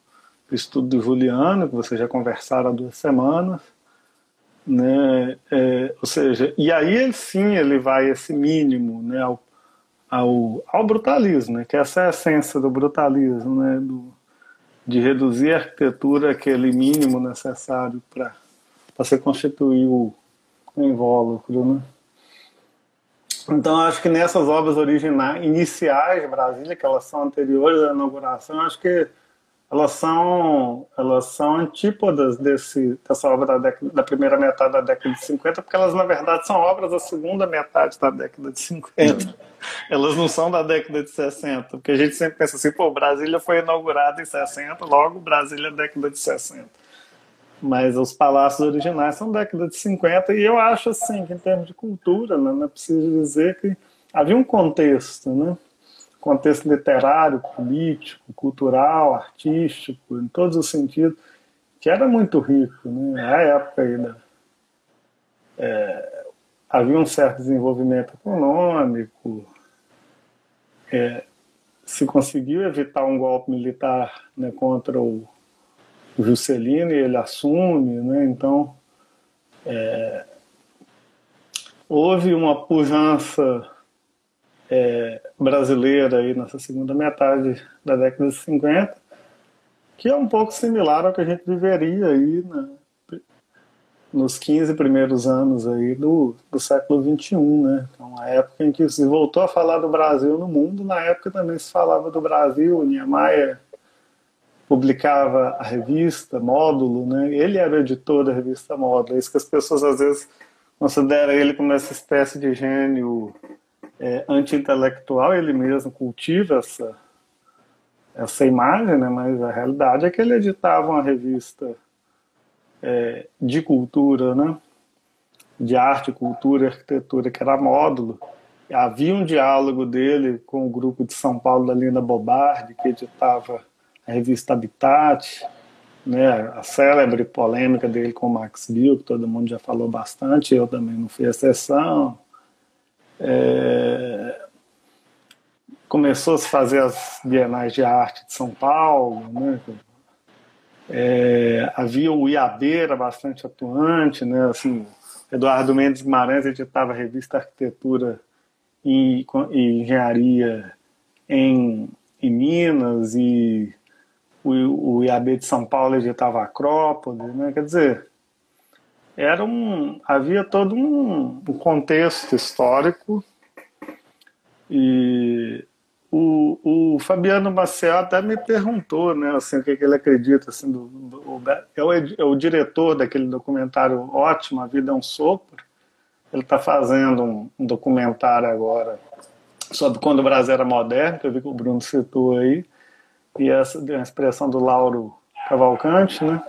do estudo do Juliano, que vocês já conversaram há duas semanas, né, é, ou seja, e aí sim ele vai esse mínimo né, ao, ao, ao brutalismo, né, que essa é a essência do brutalismo, né, do, de reduzir a arquitetura aquele mínimo necessário para se constituir o, invólucro. Né? Então, acho que nessas obras originais, iniciais de Brasília, que elas são anteriores à inauguração, acho que elas são, elas são antípodas desse, dessa obra da, década, da primeira metade da década de 50, porque elas, na verdade, são obras da segunda metade da década de 50. Elas não são da década de 60, porque a gente sempre pensa assim, pô, Brasília foi inaugurada em 60, logo Brasília é década de 60. Mas os palácios originais são década de 50, e eu acho, assim, que em termos de cultura, né, não é preciso dizer que havia um contexto, né? Contexto literário, político, cultural, artístico, em todos os sentidos, que era muito rico. Né? Na época ainda é, havia um certo desenvolvimento econômico, é, se conseguiu evitar um golpe militar né, contra o, Juscelino e ele assume, né? então é, houve uma pujança é, brasileira aí nessa segunda metade da década de 50, que é um pouco similar ao que a gente viveria aí né, nos 15 primeiros anos aí do, do século 21, né? Então, a época em que se voltou a falar do Brasil no mundo, na época também se falava do Brasil, o Niemeyer publicava a revista Módulo, né? Ele era o editor da revista Módulo, é isso que as pessoas às vezes consideram ele como essa espécie de gênio é, anti-intelectual, ele mesmo cultiva essa, essa imagem, né? mas a realidade é que ele editava uma revista é, de cultura, né? de arte, cultura e arquitetura, que era módulo. Havia um diálogo dele com o grupo de São Paulo da Lina Bobardi, que editava a revista Habitat, né, a célebre polêmica dele com o Max Bill, que todo mundo já falou bastante, eu também não fui exceção. É... Começou a se fazer as bienais de arte de São Paulo, né? É... havia o Iabeira bastante atuante, né? assim, Eduardo Mendes Guimarães editava a revista Arquitetura e, e Engenharia em, em Minas e o, o IAB de São Paulo editava Acrópole, né? quer dizer, era um, havia todo um, um contexto histórico e o, o, Fabiano Maciel até me perguntou, né, assim, o que, que ele acredita, assim, do, do, é, o, é o diretor daquele documentário ótimo, A Vida é um Sopro, ele está fazendo um, um, documentário agora sobre quando o Brasil era moderno, que eu vi que o Bruno citou aí, e essa a expressão do Lauro Cavalcante, né?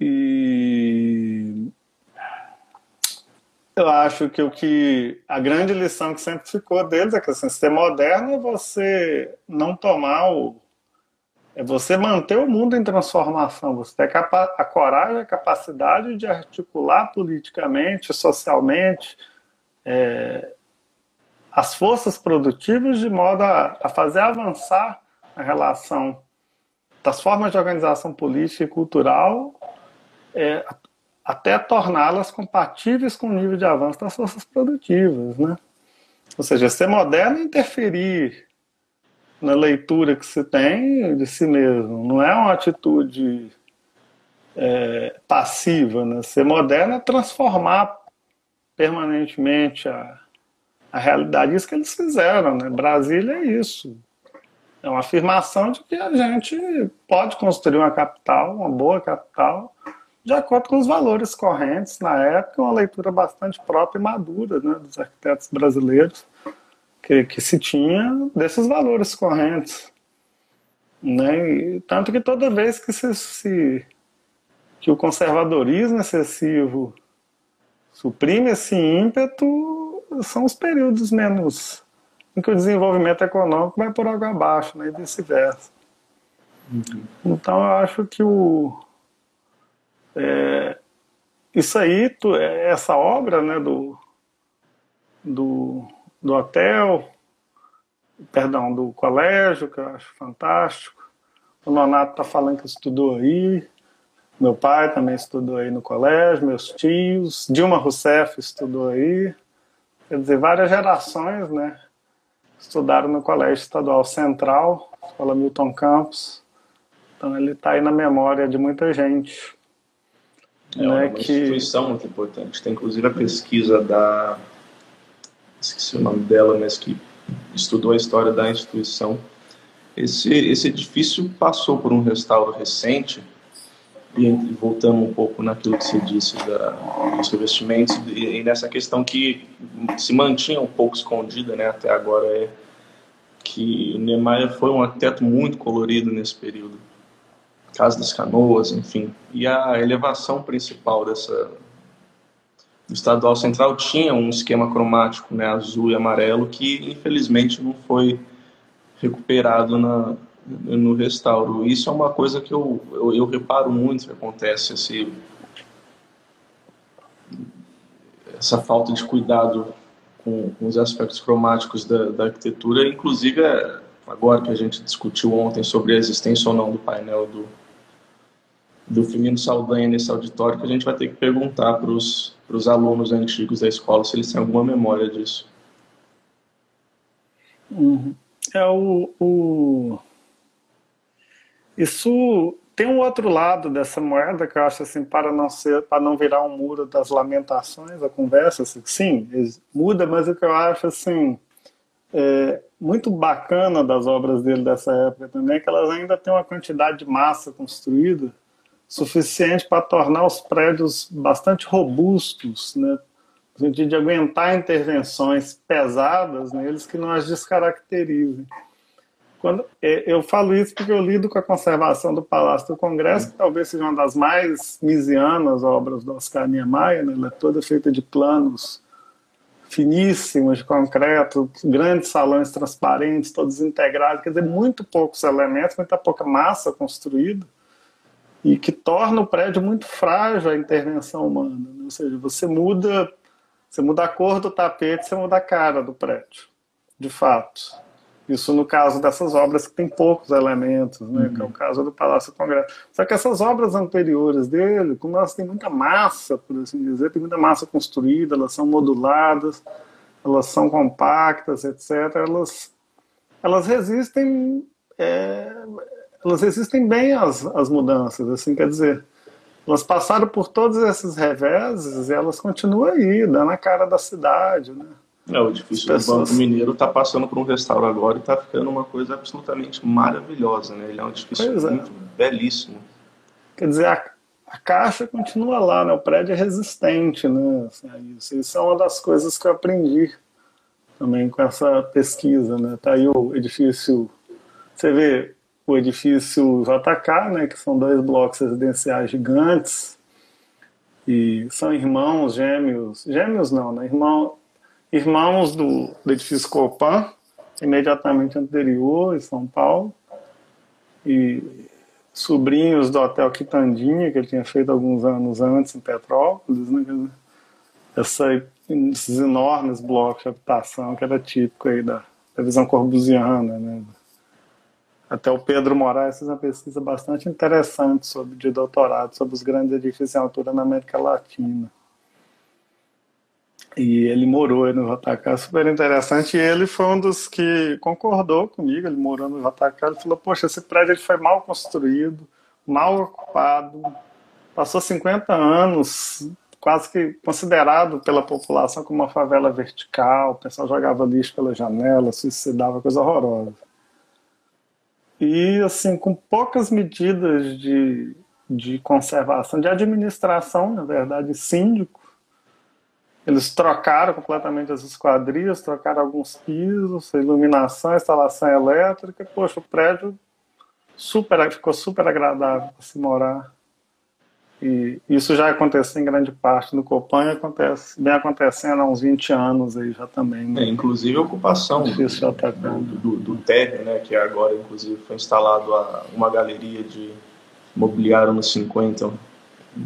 E eu acho que o que a grande lição que sempre ficou deles é que assim, ser moderno é você não tomar o é você manter o mundo em transformação, você ter a coragem, a capacidade de articular politicamente, socialmente, é, as forças produtivas de modo a, a fazer avançar a relação das formas de organização política e cultural é, até torná-las compatíveis com o nível de avanço das forças produtivas, né? Ou seja, ser moderno é interferir na leitura que se tem de si mesmo. Não é uma atitude é, passiva. Né? Ser moderno é transformar permanentemente a, a realidade. Isso que eles fizeram. Né? Brasília é isso. É uma afirmação de que a gente pode construir uma capital, uma boa capital, de acordo com os valores correntes na época, uma leitura bastante própria e madura né, dos arquitetos brasileiros que, que se tinha desses valores correntes. Né? E, tanto que toda vez que, se, se, que o conservadorismo excessivo suprime esse ímpeto, são os períodos menos em que o desenvolvimento econômico vai por água abaixo, né? e vice-versa. Uhum. Então eu acho que o, é, isso aí, tu, é, essa obra né, do, do, do hotel, perdão, do colégio, que eu acho fantástico. O Nonato está falando que estudou aí. Meu pai também estudou aí no colégio, meus tios. Dilma Rousseff estudou aí. Quer dizer, várias gerações, né? Estudaram no Colégio Estadual Central, Escola Milton Campos. Então ele está aí na memória de muita gente. É uma, né, uma que... instituição muito importante. Tem inclusive a pesquisa da esqueci o nome dela, mas que estudou a história da instituição. Esse, esse edifício passou por um restauro recente, e voltando um pouco naquilo que você disse da, dos revestimentos, e, e nessa questão que se mantinha um pouco escondida né, até agora, é que Niemeyer foi um arquiteto muito colorido nesse período. Casa das Canoas, enfim. E a elevação principal dessa, o estadual central tinha um esquema cromático, né, azul e amarelo, que infelizmente não foi recuperado na, no restauro. Isso é uma coisa que eu, eu, eu reparo muito que acontece, esse, essa falta de cuidado com, com os aspectos cromáticos da, da, arquitetura, inclusive agora que a gente discutiu ontem sobre a existência ou não do painel do, do Firmino Saldanha nesse auditório, que a gente vai ter que perguntar para os alunos antigos da escola se eles têm alguma memória disso. Uhum. É o, o, isso tem um outro lado dessa moeda que eu acho assim para não ser para não virar um muro das lamentações a conversa assim, sim muda mas o que eu acho assim é, muito bacana das obras dele dessa época também é que elas ainda têm uma quantidade de massa construída suficiente para tornar os prédios bastante robustos, né? no sentido de aguentar intervenções pesadas neles que não as descaracterizem. Quando, é, eu falo isso porque eu lido com a conservação do Palácio do Congresso, que talvez seja uma das mais misianas obras do Oscar Niemeyer. Né? Ela é toda feita de planos finíssimos de concreto, grandes salões transparentes, todos integrados, quer dizer, muito poucos elementos, muita pouca massa construída, e que torna o prédio muito frágil à intervenção humana. Né? Ou seja, você muda, você muda a cor do tapete, você muda a cara do prédio, de fato. Isso no caso dessas obras que tem poucos elementos, né? Uhum. que é o uhum. caso do Palácio do Congresso. Só que essas obras anteriores dele, como elas têm muita massa, por assim dizer, tem muita massa construída, elas são moduladas, elas são compactas, etc., elas, elas resistem é, elas resistem bem às, às mudanças, assim, quer dizer, elas passaram por todos esses reveses e elas continuam aí, dando a cara da cidade, né? É, o edifício pessoas... do Banco Mineiro está passando por um restauro agora e está ficando uma coisa absolutamente maravilhosa, né? Ele é um edifício é. muito belíssimo. Quer dizer, a, a, caixa continua lá, né? O prédio é resistente, né? Assim, a isso. isso é uma das coisas que eu aprendi também com essa pesquisa, né? Tá aí o edifício, você vê o edifício JK, né? Que são dois blocos residenciais gigantes e são irmãos gêmeos, gêmeos não, né? Irmão, irmãos do, do edifício Copan, imediatamente anterior, em São Paulo, e sobrinhos do Hotel Quitandinha, que ele tinha feito alguns anos antes em Petrópolis, né? Essa, esses enormes blocos de habitação que era típico aí da, da visão corbusiana, né? Até o Pedro Moraes fez uma pesquisa bastante interessante sobre, de doutorado sobre os grandes edifícios em altura na América Latina. E ele morou no JK, super interessante. E ele foi um dos que concordou comigo. Ele morou no JK. Ele falou: Poxa, esse prédio ele foi mal construído, mal ocupado, passou 50 anos, quase que considerado pela população como uma favela vertical. O pessoal jogava lixo pela janela, suicidava, coisa horrorosa. E, assim, com poucas medidas de, de conservação, de administração, na verdade, síndico, eles trocaram completamente as esquadrias, trocaram alguns pisos, iluminação, instalação elétrica. Poxa, o prédio super, ficou super agradável para se morar. E isso já aconteceu em grande parte no Copan e acontece, vem acontecendo há uns 20 anos aí já também. Né? É, inclusive a ocupação do, do, do, térreo, né, que agora inclusive foi instalado a, uma galeria de mobiliário nos 50.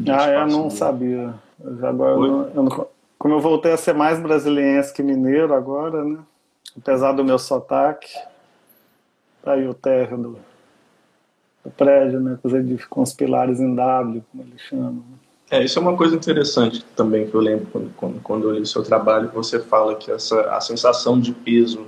Ah, eu não sabia. agora eu não, eu não, como eu voltei a ser mais brasiliense que mineiro agora, né? Apesar do meu sotaque. Tá aí o térreo do, do prédio, né? Com os pilares em W, como eles chamam. É, isso é uma coisa interessante também que eu lembro quando, quando, quando eu li o seu trabalho, você fala que essa, a sensação de peso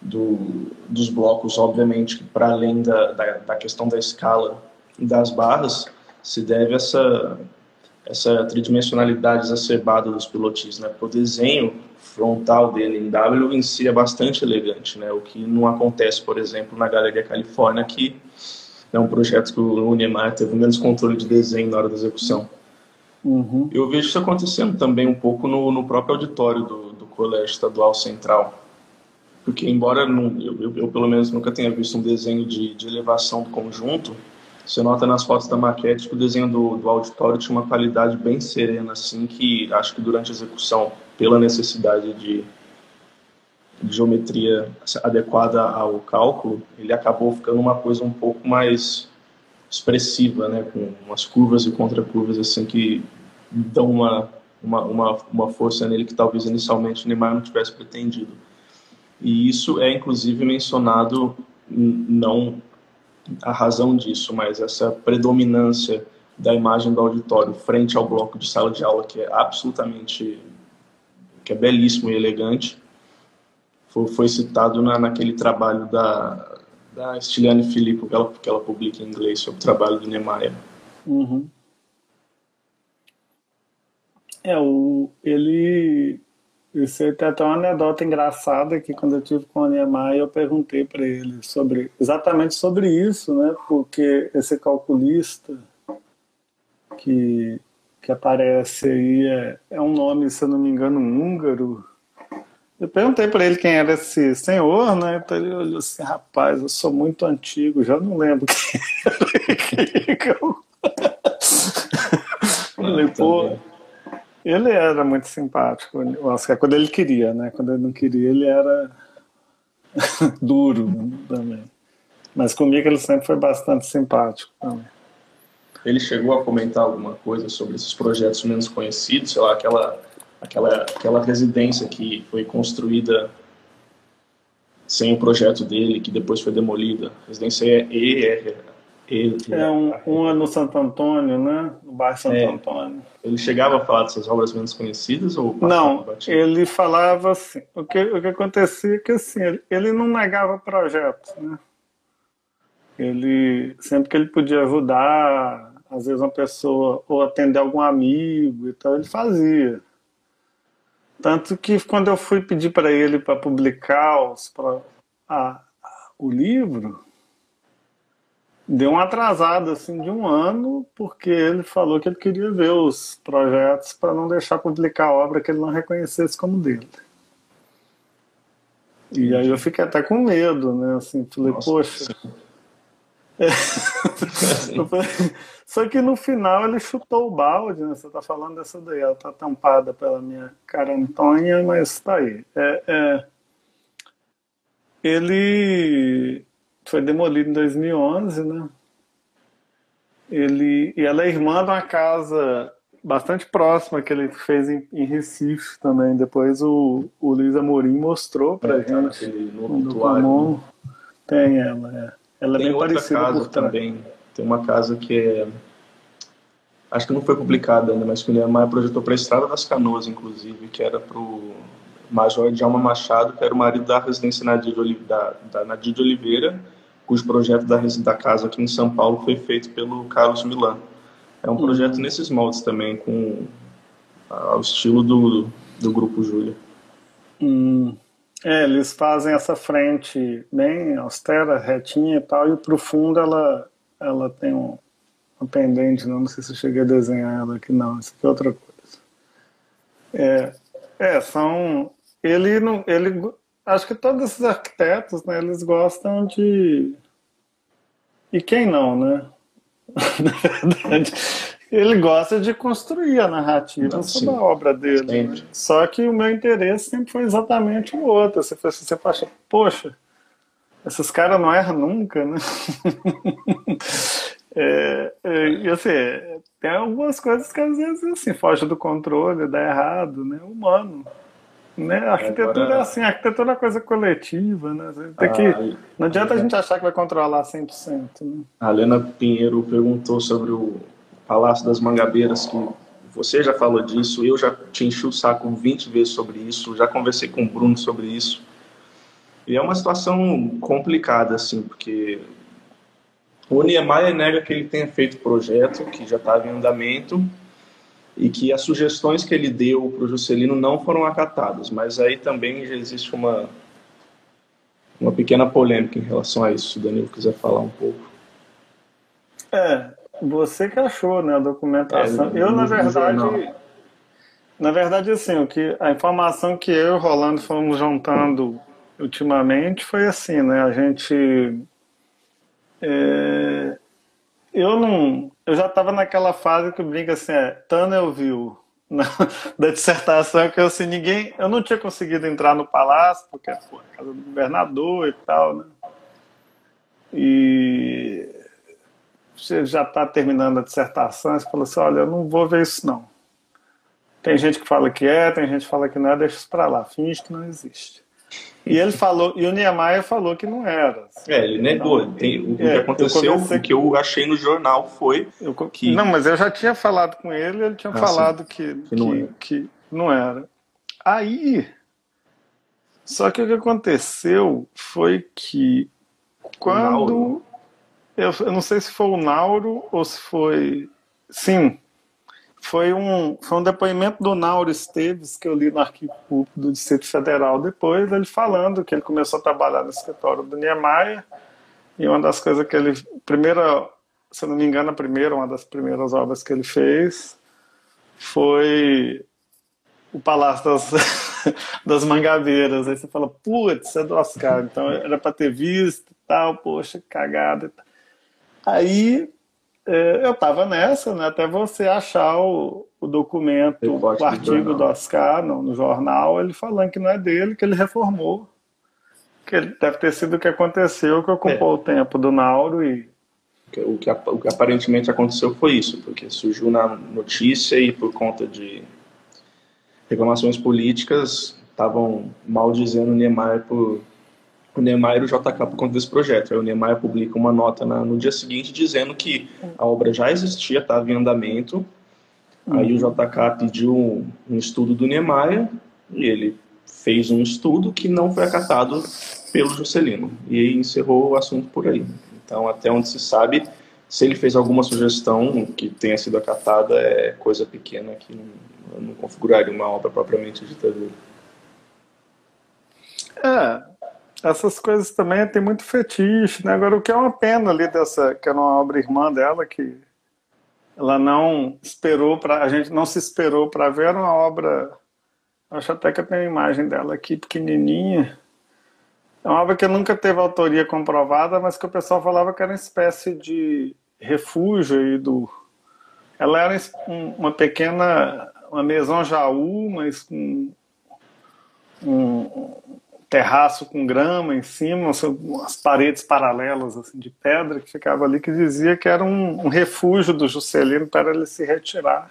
do, dos blocos, obviamente, para além da, da, da, questão da escala das barras, se deve a essa, essa tridimensionalidade exacerbada dos pilotis, né? o desenho frontal dele em W em si é bastante elegante, né? O que não acontece, por exemplo, na Galeria Califórnia, que é um projeto que o Unemar teve menos controle de desenho na hora da execução. Uhum. Eu vejo isso acontecendo também um pouco no, no próprio auditório do, do Colégio Estadual Central, porque embora não, eu, eu, eu, pelo menos nunca tenha visto um desenho de, de elevação do conjunto, você nota nas fotos da maquete que o desenho do, do auditório tinha uma qualidade bem serena, assim, que acho que durante a execução, pela necessidade de, de geometria adequada ao cálculo, ele acabou ficando uma coisa um pouco mais expressiva, né, com umas curvas e contracurvas assim que dão uma, uma, uma, uma força nele que talvez inicialmente o Neymar não tivesse pretendido. E isso é inclusive mencionado não a razão disso, mas essa predominância da imagem do auditório frente ao bloco de sala de aula, que é absolutamente, que é belíssimo e elegante, foi, foi citado na, naquele trabalho da, da Stiliane Filippo, que ela, que ela publica em inglês, sobre o trabalho do Niemeyer. Uhum. É, o, ele isso tem até uma anedota engraçada que quando eu tive com o Niemeyer eu perguntei para ele sobre exatamente sobre isso, né? Porque esse calculista que que aparece aí é, é um nome, se eu não me engano, húngaro. Eu perguntei para ele quem era esse senhor, né? Então ele olhou assim, rapaz, eu sou muito antigo, já não lembro quem era. Falei, pô, ele era muito simpático, o Oscar, quando ele queria, né? Quando ele não queria, ele era duro também. Mas comigo ele sempre foi bastante simpático também. Ele chegou a comentar alguma coisa sobre esses projetos menos conhecidos, sei lá, aquela aquela, aquela residência que foi construída sem o projeto dele, que depois foi demolida. Residência ER. E, é um, uma no Santo Antônio, né? No bairro Santo é, Antônio. Ele chegava a falar dessas obras menos conhecidas ou Não, ele falava assim. O que, o que acontecia é que assim, ele, ele não negava projetos, né? Ele sempre que ele podia ajudar, às vezes uma pessoa ou atender algum amigo, então ele fazia. Tanto que quando eu fui pedir para ele para publicar os, pra, a, o livro, deu um atrasado assim de um ano, porque ele falou que ele queria ver os projetos para não deixar publicar a obra que ele não reconhecesse como dele. E aí eu fiquei até com medo, né? Assim, falei, Nossa, poxa. É. Só que no final ele chutou o balde, né? Você tá falando dessa daí, ela tá tampada pela minha cara Antônia, mas tá aí. É, é... Ele foi demolido em 2011, né? Ele, e ela é irmã de uma casa bastante próxima que ele fez em, em Recife também. Depois o, o Luiz Amorim mostrou pra é, gente. No, no Tem ela, é. Ela é Tem bem outra parecida casa também. Tem uma casa que é. Acho que não foi publicada ainda, mas que o Niemeyer projetou para a Estrada das Canoas, inclusive, que era para o Major Djalma Machado, que era o marido da residência Nadir de, da, da Nadir de Oliveira, cujo projeto da, da casa aqui em São Paulo foi feito pelo Carlos Milan. É um projeto nesses moldes também, com ao estilo do, do Grupo Júlia. Hum. É, eles fazem essa frente bem austera, retinha e tal, e pro fundo ela, ela tem um, uma pendente, não, não sei se eu cheguei a desenhar ela aqui, não, isso aqui é outra coisa. É, é são. Ele não. Ele, acho que todos esses arquitetos, né, eles gostam de. E quem não, né? Na verdade, ele gosta de construir a narrativa sobre a obra dele. Né? Só que o meu interesse sempre foi exatamente o outro. Você, você acha, poxa, esses caras não erram nunca, né? é, é, e assim, tem algumas coisas que às vezes assim, foge do controle, dá errado, né? Humano. Né? A arquitetura Agora... é assim, a arquitetura é coisa coletiva, né? Tem que, ah, não adianta a gente achar que vai controlar 100%. Né? A Helena Pinheiro perguntou sobre o Palácio das Mangabeiras, que você já falou disso, eu já te enchi o saco 20 vezes sobre isso, já conversei com o Bruno sobre isso. E é uma situação complicada, assim, porque o Niemeyer nega que ele tenha feito projeto, que já estava em andamento, e que as sugestões que ele deu para o Juscelino não foram acatadas. Mas aí também já existe uma, uma pequena polêmica em relação a isso, se o Danilo quiser falar um pouco. É, você que achou, né, a documentação. É, eu, na verdade, na verdade, assim, o que, a informação que eu e o Rolando fomos juntando ultimamente foi assim, né, a gente... É, eu não... Eu já estava naquela fase que brinca assim, é, tunnel view, na, da dissertação, que eu, assim, ninguém... Eu não tinha conseguido entrar no palácio, porque é a casa do governador e tal, né? E você já está terminando a dissertação, você falou assim, olha, eu não vou ver isso não. Tem gente que fala que é, tem gente que fala que não é, deixa isso para lá, finge que não existe. E ele falou, e o Niemeyer falou que não era. Assim. É, ele negou. Então, Tem, o é, que aconteceu, o que eu achei no jornal foi eu, que. Não, mas eu já tinha falado com ele, ele tinha ah, falado que, que, não que, que, não era. Aí. Só que o que aconteceu foi que quando eu, eu não sei se foi o Nauro ou se foi. Sim. Foi um, foi um depoimento do Nauro Esteves que eu li no arquivo público do Distrito Federal depois, ele falando que ele começou a trabalhar no escritório do Niemeyer e uma das coisas que ele. Primeira, se não me engano, a primeira, uma das primeiras obras que ele fez foi o Palácio das, das mangabeiras. Aí você fala, putz, é do Oscar, então era para ter visto tal, poxa, cagada. Aí é, eu estava nessa, né, até você achar o, o documento, o artigo do, do Oscar no, no, jornal, ele falando que não é dele, que ele reformou. Que deve ter sido o que aconteceu, que ocupou é. o tempo do Nauro e. O que, o que aparentemente aconteceu foi isso, porque surgiu na notícia e por conta de reclamações políticas estavam maldizendo o Niemeyer por o Niemeyer e o JK por conta desse projeto. Aí o Niemeyer publica uma nota na, no dia seguinte dizendo que a obra já existia, estava em andamento. Aí o JK pediu um, um estudo do Niemeyer e ele fez um estudo que não foi acatado pelo Juscelino. E aí encerrou o assunto por aí. Então, até onde se sabe, se ele fez alguma sugestão que tenha sido acatada, é coisa pequena que não, não configuraria uma obra propriamente dita dele. É, essas coisas também tem muito fetiche, né? Agora, o que é uma pena ali dessa, que era uma obra irmã dela, que ela não esperou para a gente não se esperou para ver era uma obra acho até que eu tenho imagem dela aqui pequenininha é uma obra que nunca teve autoria comprovada mas que o pessoal falava que era uma espécie de refúgio aí do ela era uma pequena uma maison jaú mas com um, terraço com grama em cima, as paredes paralelas assim, de pedra que ficava ali, que dizia que era um, um refúgio do Juscelino para ele se retirar.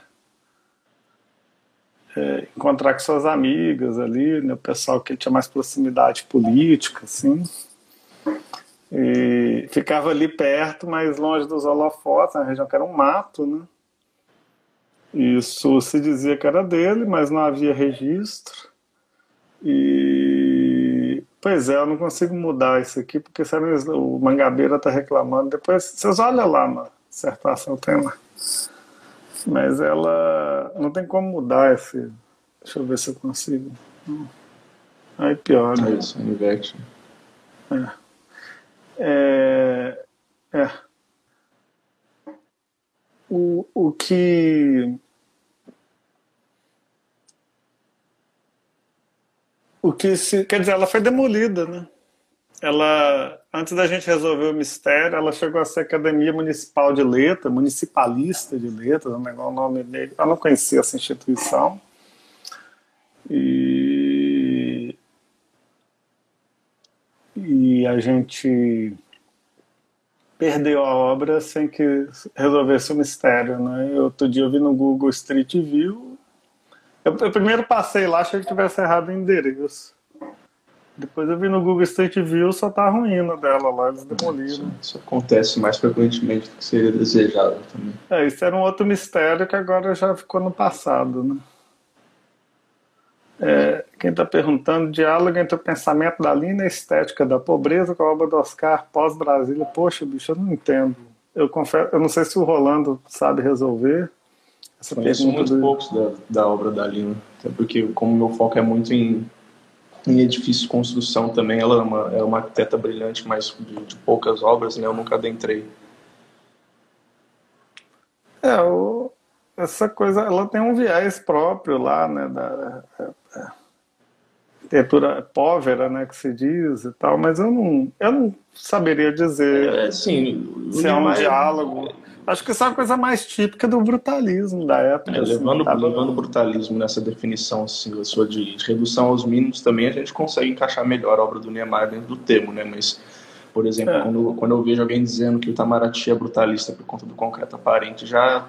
É, encontrar com suas amigas ali, né, o pessoal que tinha mais proximidade política, assim. E ficava ali perto, mas longe dos holofotes, na região que era um mato, né? Isso se dizia que era dele, mas não havia registro. E Pois é, eu não consigo mudar isso aqui, porque sabe, o Mangabeira está reclamando. Depois, vocês olham lá na dissertação, tem lá. Mas ela não tem como mudar esse. Deixa eu ver se eu consigo. Aí pior. Né? É isso, inverte. É. É. é. O, o que O que se, quer dizer, ela foi demolida, né? Ela, antes da gente resolver o mistério, ela chegou a ser Academia Municipal de Letras, municipalista de letras, não é o nome dele. Eu não conhecia essa instituição. E, e a gente perdeu a obra sem que resolvesse o mistério, né? Outro dia eu vi no Google Street View eu, eu, primeiro passei lá, achei que tivesse errado o endereço. Depois eu vi no Google Street View, só tá a ruína dela lá, eles demoliram. Isso, isso, acontece mais frequentemente do que seria desejável também. É, isso era um outro mistério que agora já ficou no passado, né? É, quem está perguntando, diálogo entre o pensamento da linha estética da pobreza com a obra do Oscar pós-Brasília. Poxa, bicho, eu não entendo. Eu, confesso, eu não sei se o Rolando sabe resolver. Essa Conheço muito do... poucos da, da obra da Lina, até porque como meu foco é muito em, em edifício e construção também, ela é uma, é uma arquiteta brilhante, mas de, de poucas obras, né, eu nunca adentrei. É, o, essa coisa, ela tem um viés próprio lá, né, da é, é, arquitetura povera, né, que se diz e tal, mas eu não, eu não saberia dizer é, sim, se é um diálogo Acho que isso é uma coisa mais típica do brutalismo da época. É, assim, levando, tá levando o brutalismo nessa definição assim, a sua de redução aos mínimos também, a gente consegue encaixar melhor a obra do Niemeyer dentro do termo, né? Mas, por exemplo, é. quando, quando eu vejo alguém dizendo que o Itamaraty é brutalista por conta do concreto aparente, já